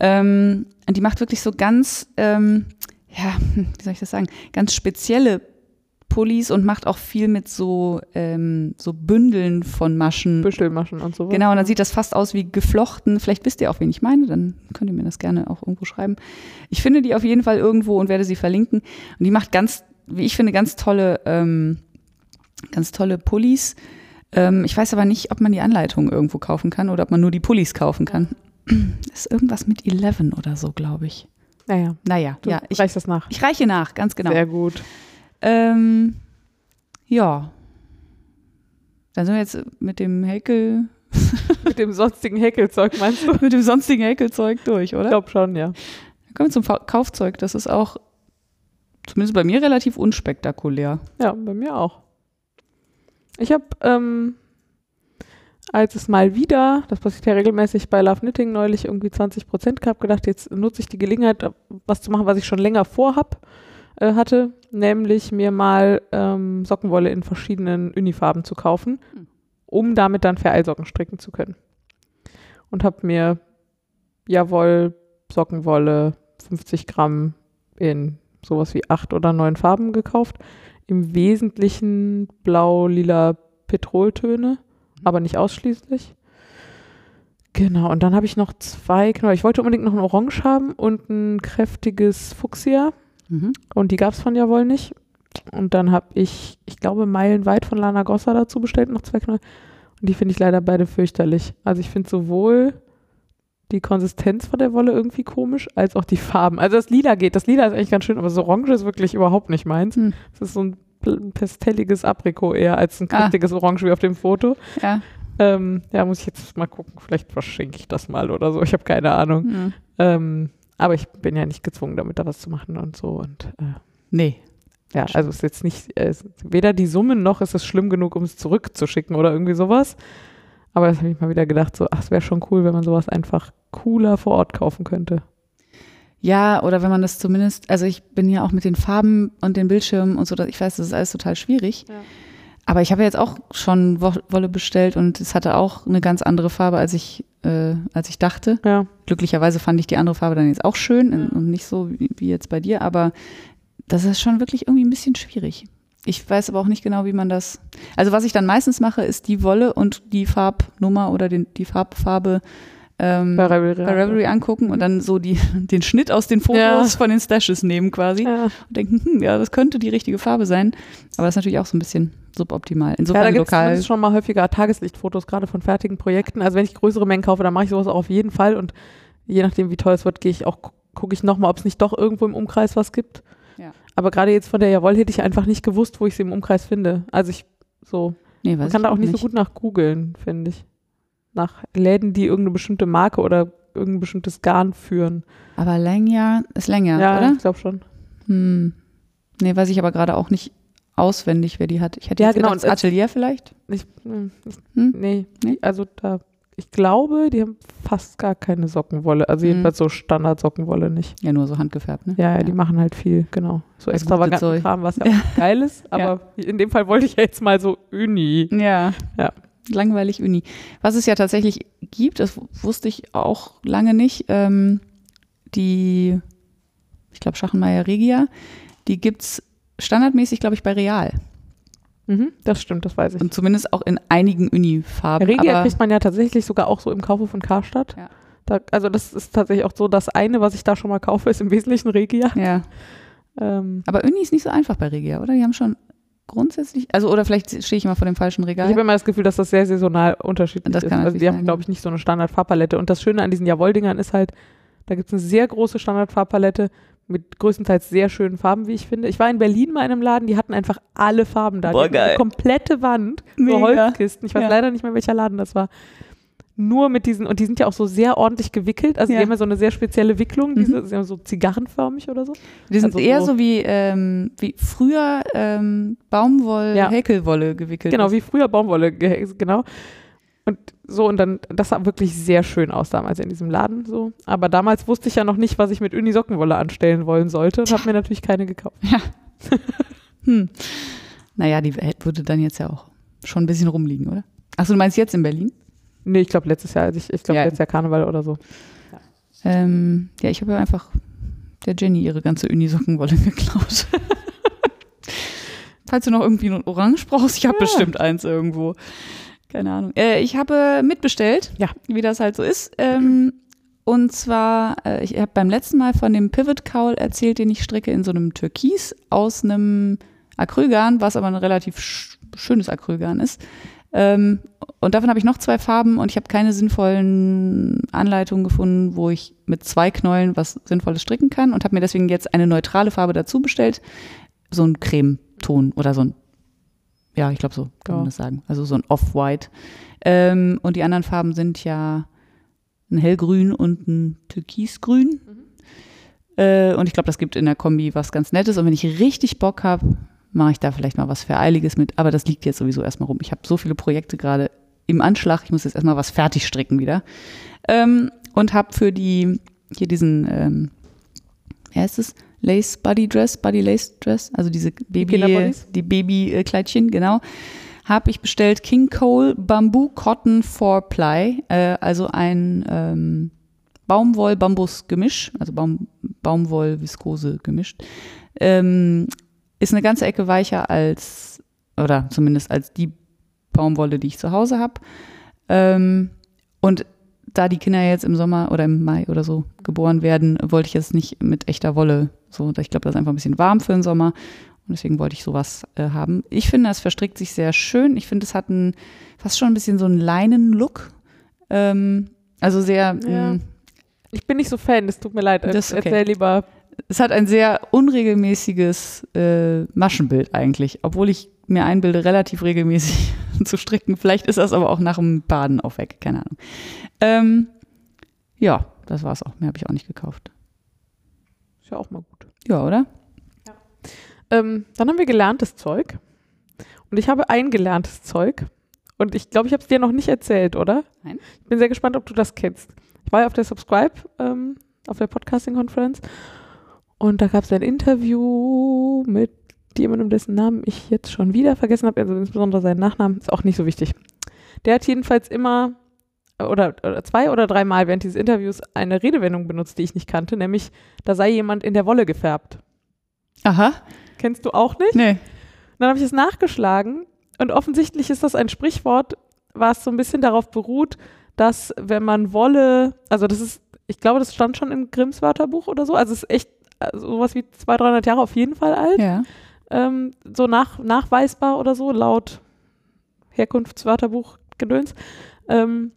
Ähm, und die macht wirklich so ganz, ähm, ja, wie soll ich das sagen, ganz spezielle Pullis und macht auch viel mit so, ähm, so Bündeln von Maschen. Büschelmaschen und so. Genau, und dann sieht das fast aus wie geflochten. Vielleicht wisst ihr auch, wen ich meine, dann könnt ihr mir das gerne auch irgendwo schreiben. Ich finde die auf jeden Fall irgendwo und werde sie verlinken. Und die macht ganz, wie ich finde, ganz tolle, ähm, ganz tolle Pullis. Ähm, ich weiß aber nicht, ob man die Anleitung irgendwo kaufen kann oder ob man nur die Pullis kaufen kann. Das ist irgendwas mit 11 oder so, glaube ich. Naja, Naja, du ja, ich, reichst das nach. ich reiche nach, ganz genau. Sehr gut. Ähm, ja. Dann sind wir jetzt mit dem Häkel, Mit dem sonstigen Häkelzeug meinst du? mit dem sonstigen Häkelzeug durch, Ich oder? glaube schon, ja. Dann kommen wir zum Kaufzeug. Das ist auch, zumindest bei mir, relativ unspektakulär. Ja, bei mir auch. Ich habe, ähm, als es mal wieder, das passiert ja regelmäßig bei Love Knitting, neulich irgendwie 20 Prozent gehabt, gedacht, jetzt nutze ich die Gelegenheit, was zu machen, was ich schon länger vorhab, äh, hatte, nämlich mir mal ähm, Sockenwolle in verschiedenen Unifarben zu kaufen, Hm. um damit dann Vereilsocken stricken zu können. Und habe mir Jawoll, Sockenwolle, 50 Gramm in sowas wie acht oder neun Farben gekauft. Im Wesentlichen blau, lila, Petroltöne, aber nicht ausschließlich. Genau, und dann habe ich noch zwei Knäuel. Ich wollte unbedingt noch ein Orange haben und ein kräftiges Fuchsia. Mhm. Und die gab es von Jawohl nicht. Und dann habe ich, ich glaube, meilenweit von Lana Grossa dazu bestellt, noch zwei Knäuel. Und die finde ich leider beide fürchterlich. Also ich finde sowohl die Konsistenz von der Wolle irgendwie komisch, als auch die Farben. Also das Lila geht, das Lila ist eigentlich ganz schön, aber das Orange ist wirklich überhaupt nicht meins. Hm. Das ist so ein pastelliges Aprikot eher als ein Ah. kräftiges Orange wie auf dem Foto. Ja. Ähm, ja, muss ich jetzt mal gucken. Vielleicht verschenke ich das mal oder so. Ich habe keine Ahnung. Hm. Ähm, aber ich bin ja nicht gezwungen, damit da was zu machen und so. Und äh, Nee. ja, also ist jetzt nicht, äh, ist weder die Summen noch ist es schlimm genug, um es zurückzuschicken oder irgendwie sowas. Aber das habe ich mal wieder gedacht, so, ach, es wäre schon cool, wenn man sowas einfach cooler vor Ort kaufen könnte. Ja, oder wenn man das zumindest, also ich bin ja auch mit den Farben und den Bildschirmen und so, ich weiß, das ist alles total schwierig. Ja. Aber ich habe jetzt auch schon Wo- Wolle bestellt und es hatte auch eine ganz andere Farbe, als ich, äh, als ich dachte. Ja, Glücklicherweise fand ich die andere Farbe dann jetzt auch schön Ja. und nicht so wie, wie jetzt bei dir, aber das ist schon wirklich irgendwie ein bisschen schwierig. Ich weiß aber auch nicht genau, wie man das. Also was ich dann meistens mache, ist die Wolle und die Farbnummer oder den, die Farbfarbe ähm, bei bei, Ravelry. Ravelry angucken und dann so die, den Schnitt aus den Fotos Ja. von den Stashes nehmen quasi Ja. und denken, hm, ja, das könnte die richtige Farbe sein. Aber das ist natürlich auch so ein bisschen suboptimal. Ja, Insofern da gibt lokal. es schon mal häufiger Tageslichtfotos, gerade von fertigen Projekten. Also wenn ich größere Mengen kaufe, dann mache ich sowas auch auf jeden Fall. Und je nachdem, wie teuer es wird, gehe ich auch, gucke ich nochmal, ob es nicht doch irgendwo im Umkreis was gibt. Ja. Aber gerade jetzt von der Jawohl hätte ich einfach nicht gewusst, wo ich sie im Umkreis finde. Also ich so, Nee, man kann da auch nicht, so gut nach googeln, finde ich. Nach Läden, die irgendeine bestimmte Marke oder irgendein bestimmtes Garn führen. Aber Lenya ist länger, Ja, oder? ich glaube schon. Hm. Nee, weiß ich aber gerade auch nicht auswendig, wer die hat. Ich hätte Ja, jetzt genau, gedacht, Atelier vielleicht. Ich, hm, ich, Hm? nee, Nee? also da, ich glaube, die haben fast gar keine Sockenwolle. Also Mhm. jedenfalls so Standard-Sockenwolle nicht. Ja, nur so handgefärbt, ne? Ja, ja, die machen halt viel, genau. So Das extravaganten. Kram, was ja auch geil ist. Aber in dem Fall wollte ich ja jetzt mal so Uni. Ja. Ja. Langweilig Uni. Was es ja tatsächlich gibt, das wusste ich auch lange nicht, ähm, die, ich glaube, Schachenmeier Regia, die gibt's standardmäßig, glaube ich, bei Real. Mhm, das stimmt, das weiß ich. Und zumindest auch in einigen Uni-Farben. Regia kriegt man ja tatsächlich sogar auch so im Kaufhof von Karstadt. Ja. Da, also das ist tatsächlich auch so, das eine, was ich da schon mal kaufe, ist im Wesentlichen Regia. Ja. Ähm, Aber Uni ist nicht so einfach bei Regia, oder? Die haben schon grundsätzlich, also oder vielleicht stehe ich immer vor dem falschen ich Regal. habe immer das Gefühl, dass das sehr saisonal unterschiedlich Das ist. kann Also die haben, glaube ich, nicht so eine Standard-Farbpalette. Und das Schöne an diesen Jawohl-Dingern ist halt, da gibt es eine sehr große Standard-Farbpalette mit größtenteils sehr schönen Farben, wie ich finde. Ich war in Berlin mal in einem Laden, die hatten einfach alle Farben da. Boah, die hatten eine geil. komplette Wand, Mega. Holzkisten. Ich weiß Ja. leider nicht mehr, welcher Laden das war. Nur mit diesen, und die sind ja auch so sehr ordentlich gewickelt. Also Ja. die haben ja so eine sehr spezielle Wicklung, Mhm. diese, sie haben so zigarrenförmig oder so. Die sind also eher so- so wie, ähm, wie früher ähm, Baumwoll, Ja. Häkelwolle gewickelt. Genau, ist. wie früher Baumwolle, ge- genau. Und so, und dann, das sah wirklich sehr schön aus damals in diesem Laden so. Aber damals wusste ich ja noch nicht, was ich mit Uni-Sockenwolle anstellen wollen sollte und habe mir natürlich keine gekauft. Hm. Naja, die würde dann jetzt ja auch schon ein bisschen rumliegen, oder? Achso, du meinst jetzt in Berlin? Nee, ich glaube letztes Jahr, also ich, ich glaube Ja. letztes Jahr Karneval oder so. Ähm, ja, ich habe ja einfach der Jenny ihre ganze Unisockenwolle geklaut. falls du noch irgendwie ein Orange brauchst, ich habe Ja. bestimmt eins irgendwo. Keine Ahnung. Äh, ich habe mitbestellt, Ja. wie das halt so ist. Ähm, und zwar, äh, ich habe beim letzten Mal von dem Pivot Cowl erzählt, den ich stricke in so einem Türkis aus einem Acrylgarn, was aber ein relativ sch schönes Acrylgarn ist. Ähm, und davon habe ich noch zwei Farben und ich habe keine sinnvollen Anleitungen gefunden, wo ich mit zwei Knäulen was Sinnvolles stricken kann und habe mir deswegen jetzt eine neutrale Farbe dazu bestellt. So ein Cremeton oder so ein, ja, ich glaube so kann man Ja. das sagen. Also so ein Off-White. Ähm, und die anderen Farben sind ja ein hellgrün und ein türkisgrün. Äh, und ich glaube, das gibt in der Kombi was ganz Nettes. Und wenn ich richtig Bock habe, mache ich da vielleicht mal was Vereiliges mit. Aber das liegt jetzt sowieso erstmal rum. Ich habe so viele Projekte gerade im Anschlag. Ich muss jetzt erstmal was fertig stricken wieder. Ähm, und habe für die, hier diesen, ähm, wie heißt es? Lace Body Dress, Body Lace Dress, also diese Baby, die Babykleidchen, genau, habe ich bestellt King Cole Bamboo Cotton 4 Ply, äh, also ein ähm, Baumwoll-Bambus-Gemisch, also Baum, Baumwoll-Viskose gemischt. Ähm, ist eine ganze Ecke weicher als, oder zumindest als die Baumwolle, die ich zu Hause habe. Ähm, und da die Kinder jetzt im Sommer oder im Mai oder so geboren werden, wollte ich jetzt nicht mit echter Wolle so. Ich glaube, das ist einfach ein bisschen warm für den Sommer. Und deswegen wollte ich sowas äh, haben. Ich finde, es verstrickt sich sehr schön. Ich finde, es hat ein, fast schon ein bisschen so einen Leinen-Look. Ähm, also sehr, Ja. mh, Ich bin nicht so Fan, es tut mir leid. Das okay. Erzähl lieber. Es hat ein sehr unregelmäßiges äh, Maschenbild eigentlich, obwohl ich mir einbilde, relativ regelmäßig zu stricken. Vielleicht ist das aber auch nach dem Baden auch weg, keine Ahnung. Ähm, ja, das war's auch. Mehr habe ich auch nicht gekauft. Ist ja auch mal gut. Ja, oder? Ähm, dann haben wir gelerntes Zeug. Und ich habe ein gelerntes Zeug. Und ich glaube, ich habe es dir noch nicht erzählt, oder? Nein. Ich bin sehr gespannt, ob du das kennst. Ich war ja auf der Subscribe, ähm, auf der Podcasting-Konferenz. Und da gab es ein Interview mit jemandem, dessen Namen ich jetzt schon wieder vergessen habe, also insbesondere seinen Nachnamen, ist auch nicht so wichtig. Der hat jedenfalls immer oder, oder zwei oder dreimal während dieses Interviews eine Redewendung benutzt, die ich nicht kannte, nämlich da sei jemand in der Wolle gefärbt. Aha. Kennst du auch nicht? Nee. Dann habe ich es nachgeschlagen und offensichtlich ist das ein Sprichwort, was so ein bisschen darauf beruht, dass wenn man Wolle, also das ist, ich glaube, das stand schon im Grimms Wörterbuch oder so, also es ist echt sowas wie 200, 300 Jahre auf jeden Fall alt, Ja. ähm, so nach, nachweisbar oder so, laut Herkunftswörterbuch Gedöns. Ähm,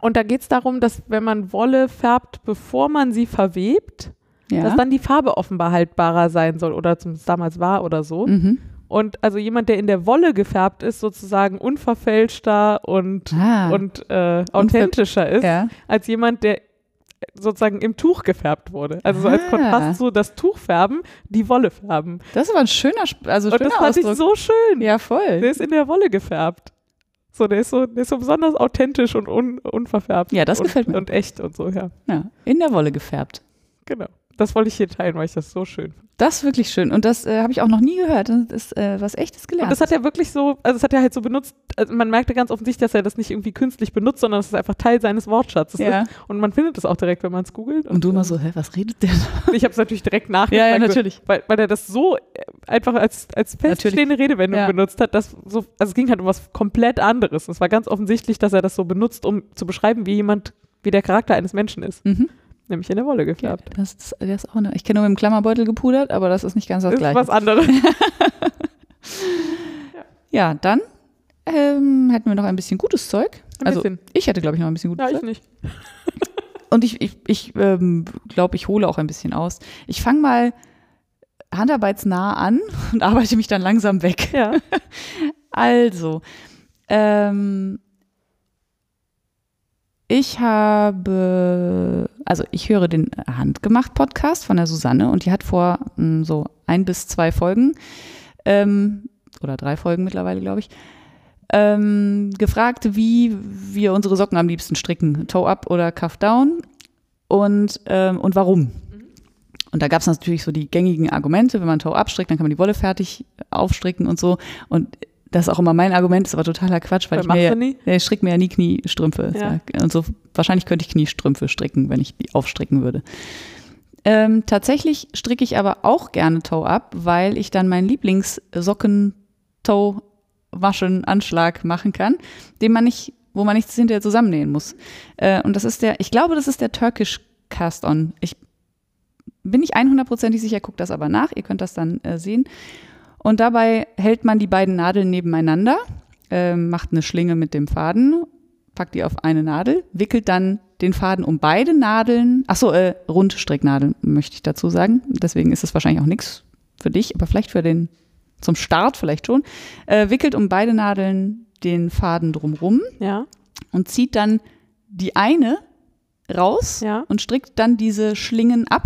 und da geht es darum, dass wenn man Wolle färbt, bevor man sie verwebt, Ja. dass dann die Farbe offenbar haltbarer sein soll oder zumindest damals war oder so. mhm. Und also jemand, der in der Wolle gefärbt ist, sozusagen unverfälschter und, ah. und äh, authentischer ist, ja. als jemand, der sozusagen im Tuch gefärbt wurde. Also so als Ah. Kontrast so das Tuch färben, die Wolle färben. Das ist aber ein schöner, also Und schöner das fand ich so schön. ja, voll. Der ist in der Wolle gefärbt. So, der ist so, der ist so besonders authentisch und un, unverfärbt. Ja, das und, gefällt mir. Und echt und so, ja. Ja, in der Wolle gefärbt. Genau. Das wollte ich hier teilen, weil ich das so schön finde. Das ist wirklich schön. Und das äh, habe ich auch noch nie gehört. Das ist äh, was echtes Und gelernt. das hat er wirklich so, also das hat er halt so benutzt, also man merkte ganz offensichtlich, dass er das nicht irgendwie künstlich benutzt, sondern es einfach Teil seines Wortschatzes ja. ist. Und man findet es auch direkt, wenn man es googelt. Und du immer so, hä, was redet der? Und ich habe es natürlich direkt nachgefragt. Ja, ja, natürlich. Weil, weil er das so äh, einfach als, als feststehende Redewendung Ja. benutzt hat, dass so, also es ging halt um was komplett anderes. Es war ganz offensichtlich, dass er das so benutzt, um zu beschreiben, wie jemand, wie der Charakter eines Menschen ist. Mhm. Nämlich in der Wolle gefärbt. das ist, das ist auch eine, ich kenne nur mit dem Klammerbeutel gepudert, aber das ist nicht ganz das, Das ist gleiche. was anderes. Ja, dann ähm, hätten wir noch ein bisschen gutes Zeug. Ein also bisschen. ich hätte, glaube ich, noch ein bisschen gutes Ja, ich Zeug. nicht. Und ich, ich, ich ähm, glaube, ich hole auch ein bisschen aus. Ich fange mal handarbeitsnah an und arbeite mich dann langsam weg. Ja. Also, ähm, ich habe, also ich höre den Handgemacht-Podcast von der Susanne und die hat vor mh, so ein bis zwei Folgen ähm, oder drei Folgen mittlerweile, glaube ich, ähm, gefragt, wie wir unsere Socken am liebsten stricken, Toe-Up oder Cuff-Down und, ähm, und warum. Und da gab es natürlich so die gängigen Argumente, wenn man Toe-Up strickt, dann kann man die Wolle fertig aufstricken und so. Und das ist auch immer mein Argument, ist aber totaler Quatsch, weil Weil ich mir, ja, ich stricke mir ja nie Kniestrümpfe. Ja. Und so wahrscheinlich könnte ich Kniestrümpfe stricken, wenn ich die aufstricken würde. Ähm, tatsächlich stricke ich aber auch gerne Toe ab, weil ich dann meinen Lieblings-Socken-Toe-Waschen-Anschlag machen kann, den man nicht, wo man nichts hinterher zusammennähen muss. Äh, und das ist der, ich glaube, das ist der Turkish Cast-On. Ich bin nicht 100%ig sicher, guckt das aber nach. Ihr könnt das dann äh, sehen. Und dabei hält man die beiden Nadeln nebeneinander, äh, macht eine Schlinge mit dem Faden, packt die auf eine Nadel, wickelt dann den Faden um beide Nadeln, achso, äh, Rundstricknadeln möchte ich dazu sagen. Deswegen ist es wahrscheinlich auch nichts für dich, aber vielleicht für den, zum Start vielleicht schon. Äh, wickelt um beide Nadeln den Faden drumrum Ja. und zieht dann die eine raus Ja. und strickt dann diese Schlingen ab.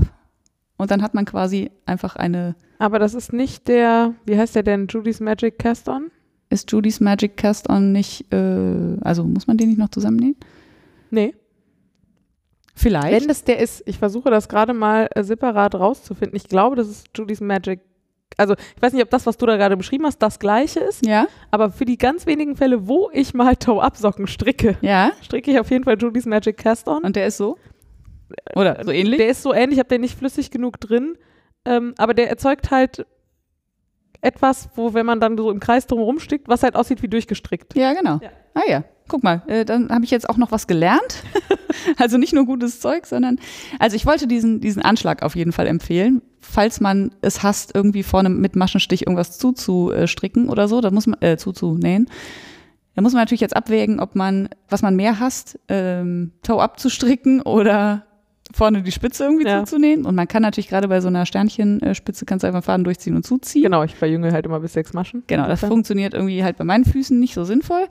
Und dann hat man quasi einfach eine, Aber das ist nicht der, wie heißt der denn? Judy's Magic Cast On? ist Judy's Magic Cast On nicht, äh, also muss man den nicht noch zusammennähen? Nee. Vielleicht. Wenn das der ist, ich versuche das gerade mal äh, separat rauszufinden. Ich glaube, das ist Judy's Magic. Also, ich weiß nicht, ob das, was du da gerade beschrieben hast, das gleiche ist, ja, aber für die ganz wenigen Fälle, wo ich mal Toe-Up-Socken stricke, ja. stricke ich auf jeden Fall Judy's Magic Cast On. Und der ist so? Oder so ähnlich? Der ist so ähnlich, ich habe den nicht flüssig genug drin, ähm, aber der erzeugt halt etwas, wo, wenn man dann so im Kreis drum rumstickt, was halt aussieht wie durchgestrickt. Ja, genau. Ja. Ah ja, guck mal, äh, dann habe ich jetzt auch noch was gelernt. also nicht nur gutes Zeug, sondern, also ich wollte diesen, diesen Anschlag auf jeden Fall empfehlen. Falls man es hasst, irgendwie vorne mit Maschenstich irgendwas zuzustricken oder so, da muss man, äh, zuzunähen. Da muss man natürlich jetzt abwägen, ob man, was man mehr hasst, ähm, Toe abzustricken oder vorne die Spitze irgendwie Ja. zuzunähen. Und man kann natürlich gerade bei so einer Sternchenspitze kannst du einfach Faden durchziehen und zuziehen. Genau, ich verjünge halt immer bis sechs Maschen. Genau, das funktioniert irgendwie halt bei meinen Füßen nicht so sinnvoll.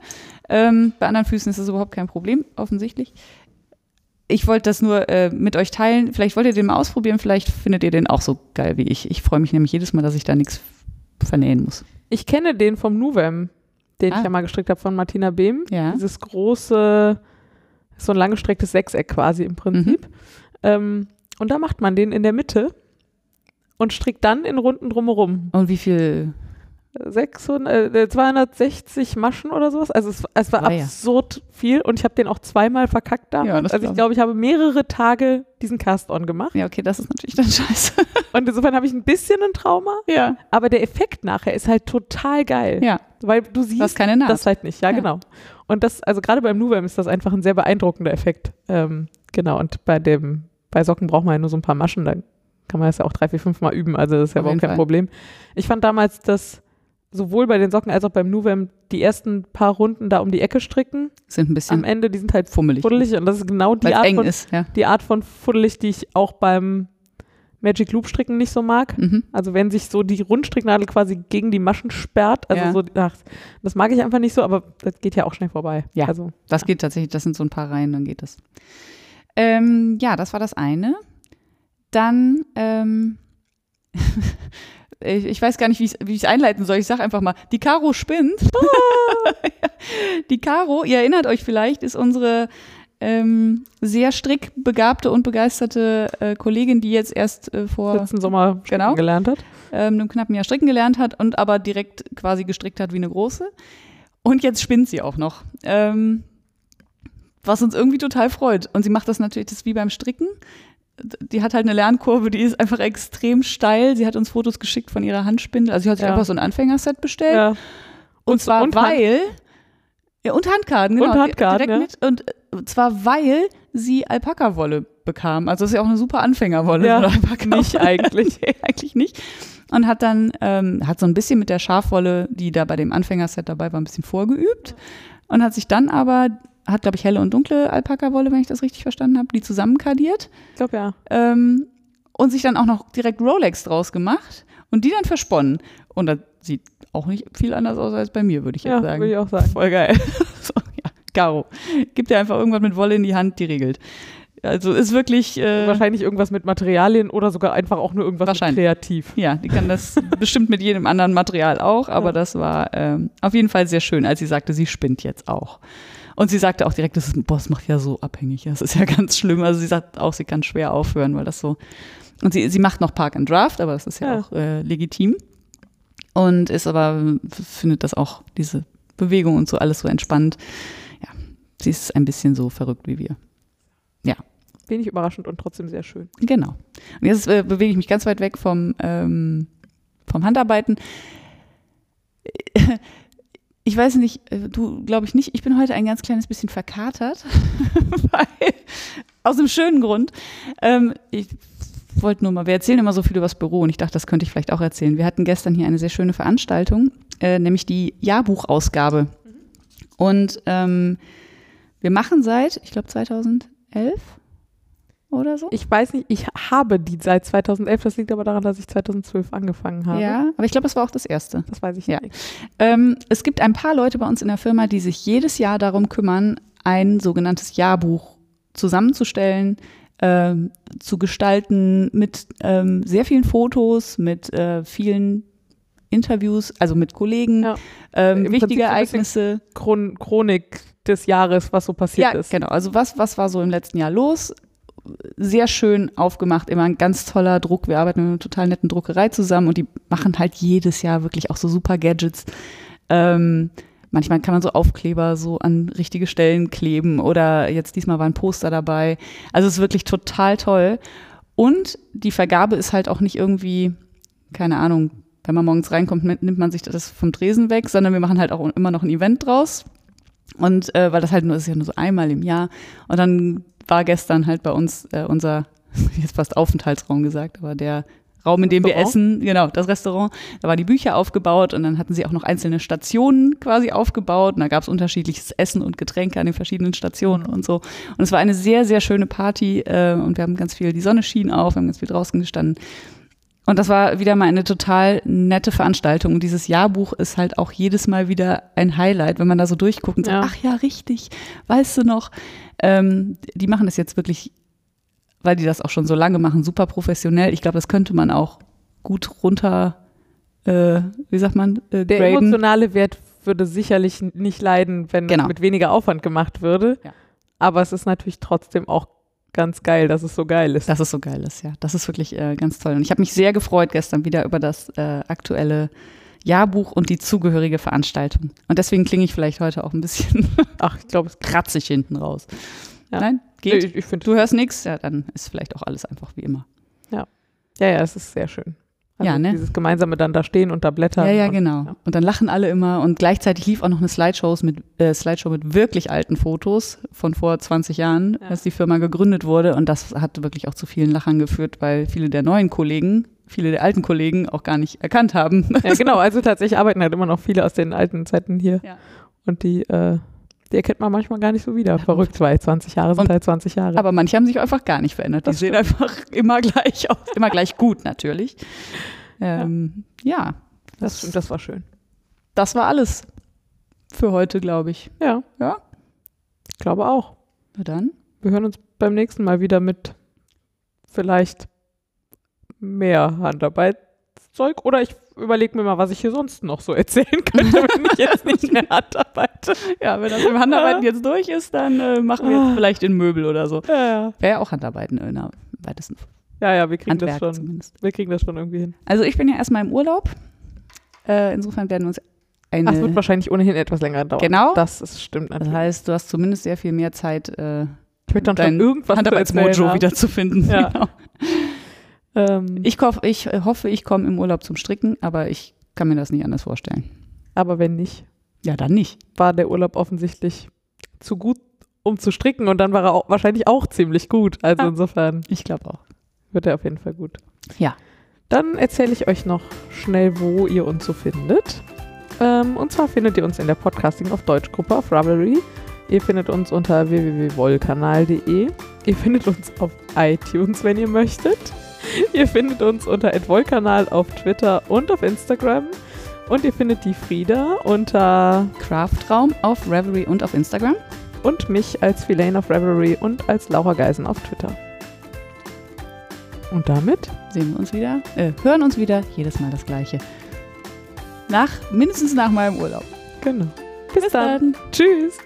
Ähm, bei anderen Füßen ist das überhaupt kein Problem, offensichtlich. Ich wollte das nur äh, mit euch teilen. Vielleicht wollt ihr den mal ausprobieren, vielleicht findet ihr den auch so geil wie ich. Ich freue mich nämlich jedes Mal, dass ich da nichts vernähen muss. Ich kenne den vom Nuvem, den Ah. ich ja mal gestrickt habe von Martina Behm. Ja. Dieses große, so ein langgestrecktes Sechseck quasi im Prinzip. Mhm. Ähm, und da macht man den in der Mitte und strickt dann in Runden drumherum. Und wie viel? 600, äh, 260 Maschen oder sowas. Also es, es war Oh ja. absurd viel und ich habe den auch zweimal verkackt damals. Ja, das also ich glaub ich. glaube, ich habe mehrere Tage diesen Cast-On gemacht. Ja, okay, das ist natürlich dann scheiße. Und insofern habe ich ein bisschen ein Trauma, ja. aber der Effekt nachher ist halt total geil. Ja, Weil du siehst du hast keine Naht. das halt nicht. Ja, Ja. genau. Und das, also gerade beim Nuvem ist das einfach ein sehr beeindruckender Effekt. Ähm, genau. Und bei dem, bei Socken braucht man ja nur so ein paar Maschen, da kann man das ja auch drei, vier, fünf Mal üben. Also das ist ja überhaupt kein Fall. Problem. Ich fand damals, dass sowohl bei den Socken als auch beim Nuvem die ersten paar Runden da um die Ecke stricken. sind ein Am bisschen Ende, die sind halt fummelig, fuddelig und das ist genau die Art, von, ist. Ja. die Art von fuddelig, die ich auch beim Magic Loop stricken nicht so mag. Mhm. Also wenn sich so die Rundstricknadel quasi gegen die Maschen sperrt, also Ja. so, ach, das mag ich einfach nicht so, aber das geht ja auch schnell vorbei. Ja. Also, Das geht tatsächlich, das sind so ein paar Reihen, dann geht das. Ähm, ja, das war das eine. Dann, ähm, ich, ich weiß gar nicht, wie ich es einleiten soll. Ich sage einfach mal, die Caro spinnt. die Caro, ihr erinnert euch vielleicht, ist unsere ähm, sehr strickbegabte und begeisterte äh, Kollegin, die jetzt erst äh, vor letzten Sommer stricken Genau. gelernt hat. ähm, einem knappen Jahr stricken gelernt hat und aber direkt quasi gestrickt hat wie eine große. Und jetzt spinnt sie auch noch. Ähm, was uns irgendwie total freut. Und sie macht das natürlich, das ist wie beim Stricken. Die hat halt eine Lernkurve, die ist einfach extrem steil. Sie hat uns Fotos geschickt von ihrer Handspindel. Also sie hat sich Ja. einfach so ein Anfängerset bestellt. Ja. Und, Und- zwar und Hand- weil. Ja, und Handkarten, genau. Und Handkarten, direkt mit. Und äh, zwar weil sie Alpaka-Wolle bekam. Also das ist ja auch eine super Anfängerwolle. Ja, nicht eigentlich. nee, eigentlich nicht. Und hat dann, ähm, hat so ein bisschen mit der Schafwolle, die da bei dem Anfängerset dabei war, ein bisschen vorgeübt. Und hat sich dann aber, hat glaube ich helle und dunkle Alpaka-Wolle, wenn ich das richtig verstanden habe, die zusammenkadiert. Ich glaube ja. Ähm, und sich dann auch noch direkt Rolex draus gemacht und die dann versponnen. Und das sieht auch nicht viel anders aus als bei mir, würde ich jetzt Ja, sagen. würde ich auch sagen. Voll geil. so, ja, Caro. Gib dir einfach irgendwas mit Wolle in die Hand, die regelt. Also ist wirklich. Äh, Wahrscheinlich irgendwas mit Materialien oder sogar einfach auch nur irgendwas Wahrscheinlich. kreativ. Ja, die kann das bestimmt mit jedem anderen Material auch, aber Ja. das war ähm, auf jeden Fall sehr schön, als sie sagte, sie spinnt jetzt auch. Und sie sagte auch direkt, das, ist, boah, das macht ja so abhängig. Das ist ja ganz schlimm. Also sie sagt auch, sie kann schwer aufhören, weil das so. Und sie, sie macht noch Park and Draft, aber das ist ja, Ja. auch äh, legitim. Und ist aber, findet das auch, diese Bewegung und so alles so entspannt. Ja, sie ist ein bisschen so verrückt wie wir. wenig überraschend und trotzdem sehr schön. Genau. Und jetzt äh, bewege ich mich ganz weit weg vom, ähm, vom Handarbeiten. Ich weiß nicht, äh, du glaube ich nicht, ich bin heute ein ganz kleines bisschen verkatert, weil, aus einem schönen Grund. Ähm, ich wollte nur mal, wir erzählen immer so viel über das Büro und ich dachte, das könnte ich vielleicht auch erzählen. Wir hatten gestern hier eine sehr schöne Veranstaltung, äh, nämlich die Jahrbuchausgabe. Und ähm, wir machen seit, ich glaube 2011 oder so. Ich weiß nicht, ich habe die seit 2011, das liegt aber daran, dass ich 2012 angefangen habe. Ja, aber ich glaube, das war auch das erste. Das weiß ich Ja. nicht. Ähm, es gibt ein paar Leute bei uns in der Firma, die sich jedes Jahr darum kümmern, ein sogenanntes Jahrbuch zusammenzustellen, ähm, zu gestalten mit ähm, sehr vielen Fotos, mit äh, vielen Interviews, also mit Kollegen, Ja. ähm, wichtige Ereignisse. Chron Chronik des Jahres, was so passiert Ja, ist. genau. Also was, was war so im letzten Jahr los? Sehr schön aufgemacht, immer ein ganz toller Druck. Wir arbeiten mit einer total netten Druckerei zusammen und die machen halt jedes Jahr wirklich auch so super Gadgets. Ähm, manchmal kann man so Aufkleber so an richtige Stellen kleben oder jetzt diesmal war ein Poster dabei. Also es ist wirklich total toll. Und die Vergabe ist halt auch nicht irgendwie, keine Ahnung, wenn man morgens reinkommt, nimmt man sich das vom Tresen weg, sondern wir machen halt auch immer noch ein Event draus. Und äh, weil das halt nur ist ja nur so einmal im Jahr. Und dann war gestern halt bei uns äh, unser, jetzt fast Aufenthaltsraum gesagt, aber der Raum, in dem wir essen, genau, das Restaurant, da waren die Bücher aufgebaut und dann hatten sie auch noch einzelne Stationen quasi aufgebaut und da gab es unterschiedliches Essen und Getränke an den verschiedenen Stationen und so. Und es war eine sehr, sehr schöne Party äh, und wir haben ganz viel, die Sonne schien auf, wir haben ganz viel draußen gestanden. Und das war wieder mal eine total nette Veranstaltung. Und dieses Jahrbuch ist halt auch jedes Mal wieder ein Highlight, wenn man da so durchguckt und sagt, Ja. ach ja, richtig, weißt du noch. Ähm, die machen das jetzt wirklich, weil die das auch schon so lange machen, super professionell. Ich glaube, das könnte man auch gut runter, äh, wie sagt man, äh, Der graden. emotionale Wert würde sicherlich nicht leiden, wenn Genau. es mit weniger Aufwand gemacht würde. Ja. Aber es ist natürlich trotzdem auch ganz geil, dass es so geil ist. Dass es so geil ist, ja. Das ist wirklich äh, ganz toll. Und ich habe mich sehr gefreut gestern wieder über das äh, aktuelle Jahrbuch und die zugehörige Veranstaltung. Und deswegen klinge ich vielleicht heute auch ein bisschen Ach, ich glaube, es kratzig hinten raus. Ja. Nein? Geht? Ich, ich Du hörst nichts? Ja, dann ist vielleicht auch alles einfach wie immer. ja, ja, es ist sehr schön. Also Ja, ne? Dieses gemeinsame dann da stehen und da blättern. Ja, ja, und, genau. ja. Und dann lachen alle immer und gleichzeitig lief auch noch eine Slideshows mit, äh, Slideshow mit wirklich alten Fotos von vor 20 Jahren, Ja. als die Firma gegründet wurde. Und das hat wirklich auch zu vielen Lachern geführt, weil viele der neuen Kollegen, viele der alten Kollegen auch gar nicht erkannt haben. Ja, genau. Also tatsächlich arbeiten halt immer noch viele aus den alten Zeiten hier. Ja. Und die, äh, die erkennt man manchmal gar nicht so wieder. Verrückt, weil 20 Jahre sind Und- halt 20 Jahre. Aber manche haben sich einfach gar nicht verändert. Die Das sehen einfach immer gleich aus. Immer gleich gut, natürlich. Ähm, ja, das stimmt, das war schön. das war alles für heute, glaube ich. Ja. Ja. Ich glaube auch. Na dann. Wir hören uns beim nächsten Mal wieder mit vielleicht mehr Handarbeitszeug. Oder ich überlege mir mal, was ich hier sonst noch so erzählen könnte, wenn ich jetzt nicht mehr handarbeite. Ja, wenn das im Handarbeiten jetzt durch ist, dann äh, machen wir jetzt vielleicht in Möbel oder so. Ja, ja. Wäre ja auch Handarbeiten in der weitesten ja, ja wir kriegen das Handwerk schon. zumindest. Wir kriegen das schon irgendwie hin. Also ich bin ja erstmal im Urlaub. Äh, insofern werden wir uns eine. Ach, es wird wahrscheinlich ohnehin etwas länger dauern. Genau. Das ist, stimmt das natürlich. heißt, du hast zumindest sehr viel mehr Zeit, äh, ich möchte dann dein schon irgendwas Handarbeitsmojo wiederzufinden. Ja. Genau. Ähm, Ich, hoff, ich äh, hoffe, ich komme im Urlaub zum Stricken, aber ich kann mir das nicht anders vorstellen. aber wenn nicht, Ja, dann nicht. war der Urlaub offensichtlich zu gut, um zu stricken und dann war er auch, wahrscheinlich auch ziemlich gut. Also Ja. insofern Ich glaube auch. wird er auf jeden Fall gut. Ja. Dann erzähle ich euch noch schnell, wo ihr uns so findet. Ähm, und zwar findet ihr uns in der Podcasting auf Deutsch Gruppe auf Ravelry. Ihr findet uns unter www.wollkanal.de. Ihr findet uns auf iTunes, wenn ihr möchtet. Ihr findet uns unter @wollkanal auf Twitter und auf Instagram. Und ihr findet die Frieda unter Craftraum auf Reverie und auf Instagram. und mich als Filane auf Ravelry und als Laura Geisen auf Twitter. Und damit Sehen wir uns wieder, äh, hören uns wieder, jedes Mal das Gleiche. Nach, mindestens nach meinem Urlaub. genau. Bis, Bis dann. dann. Tschüss.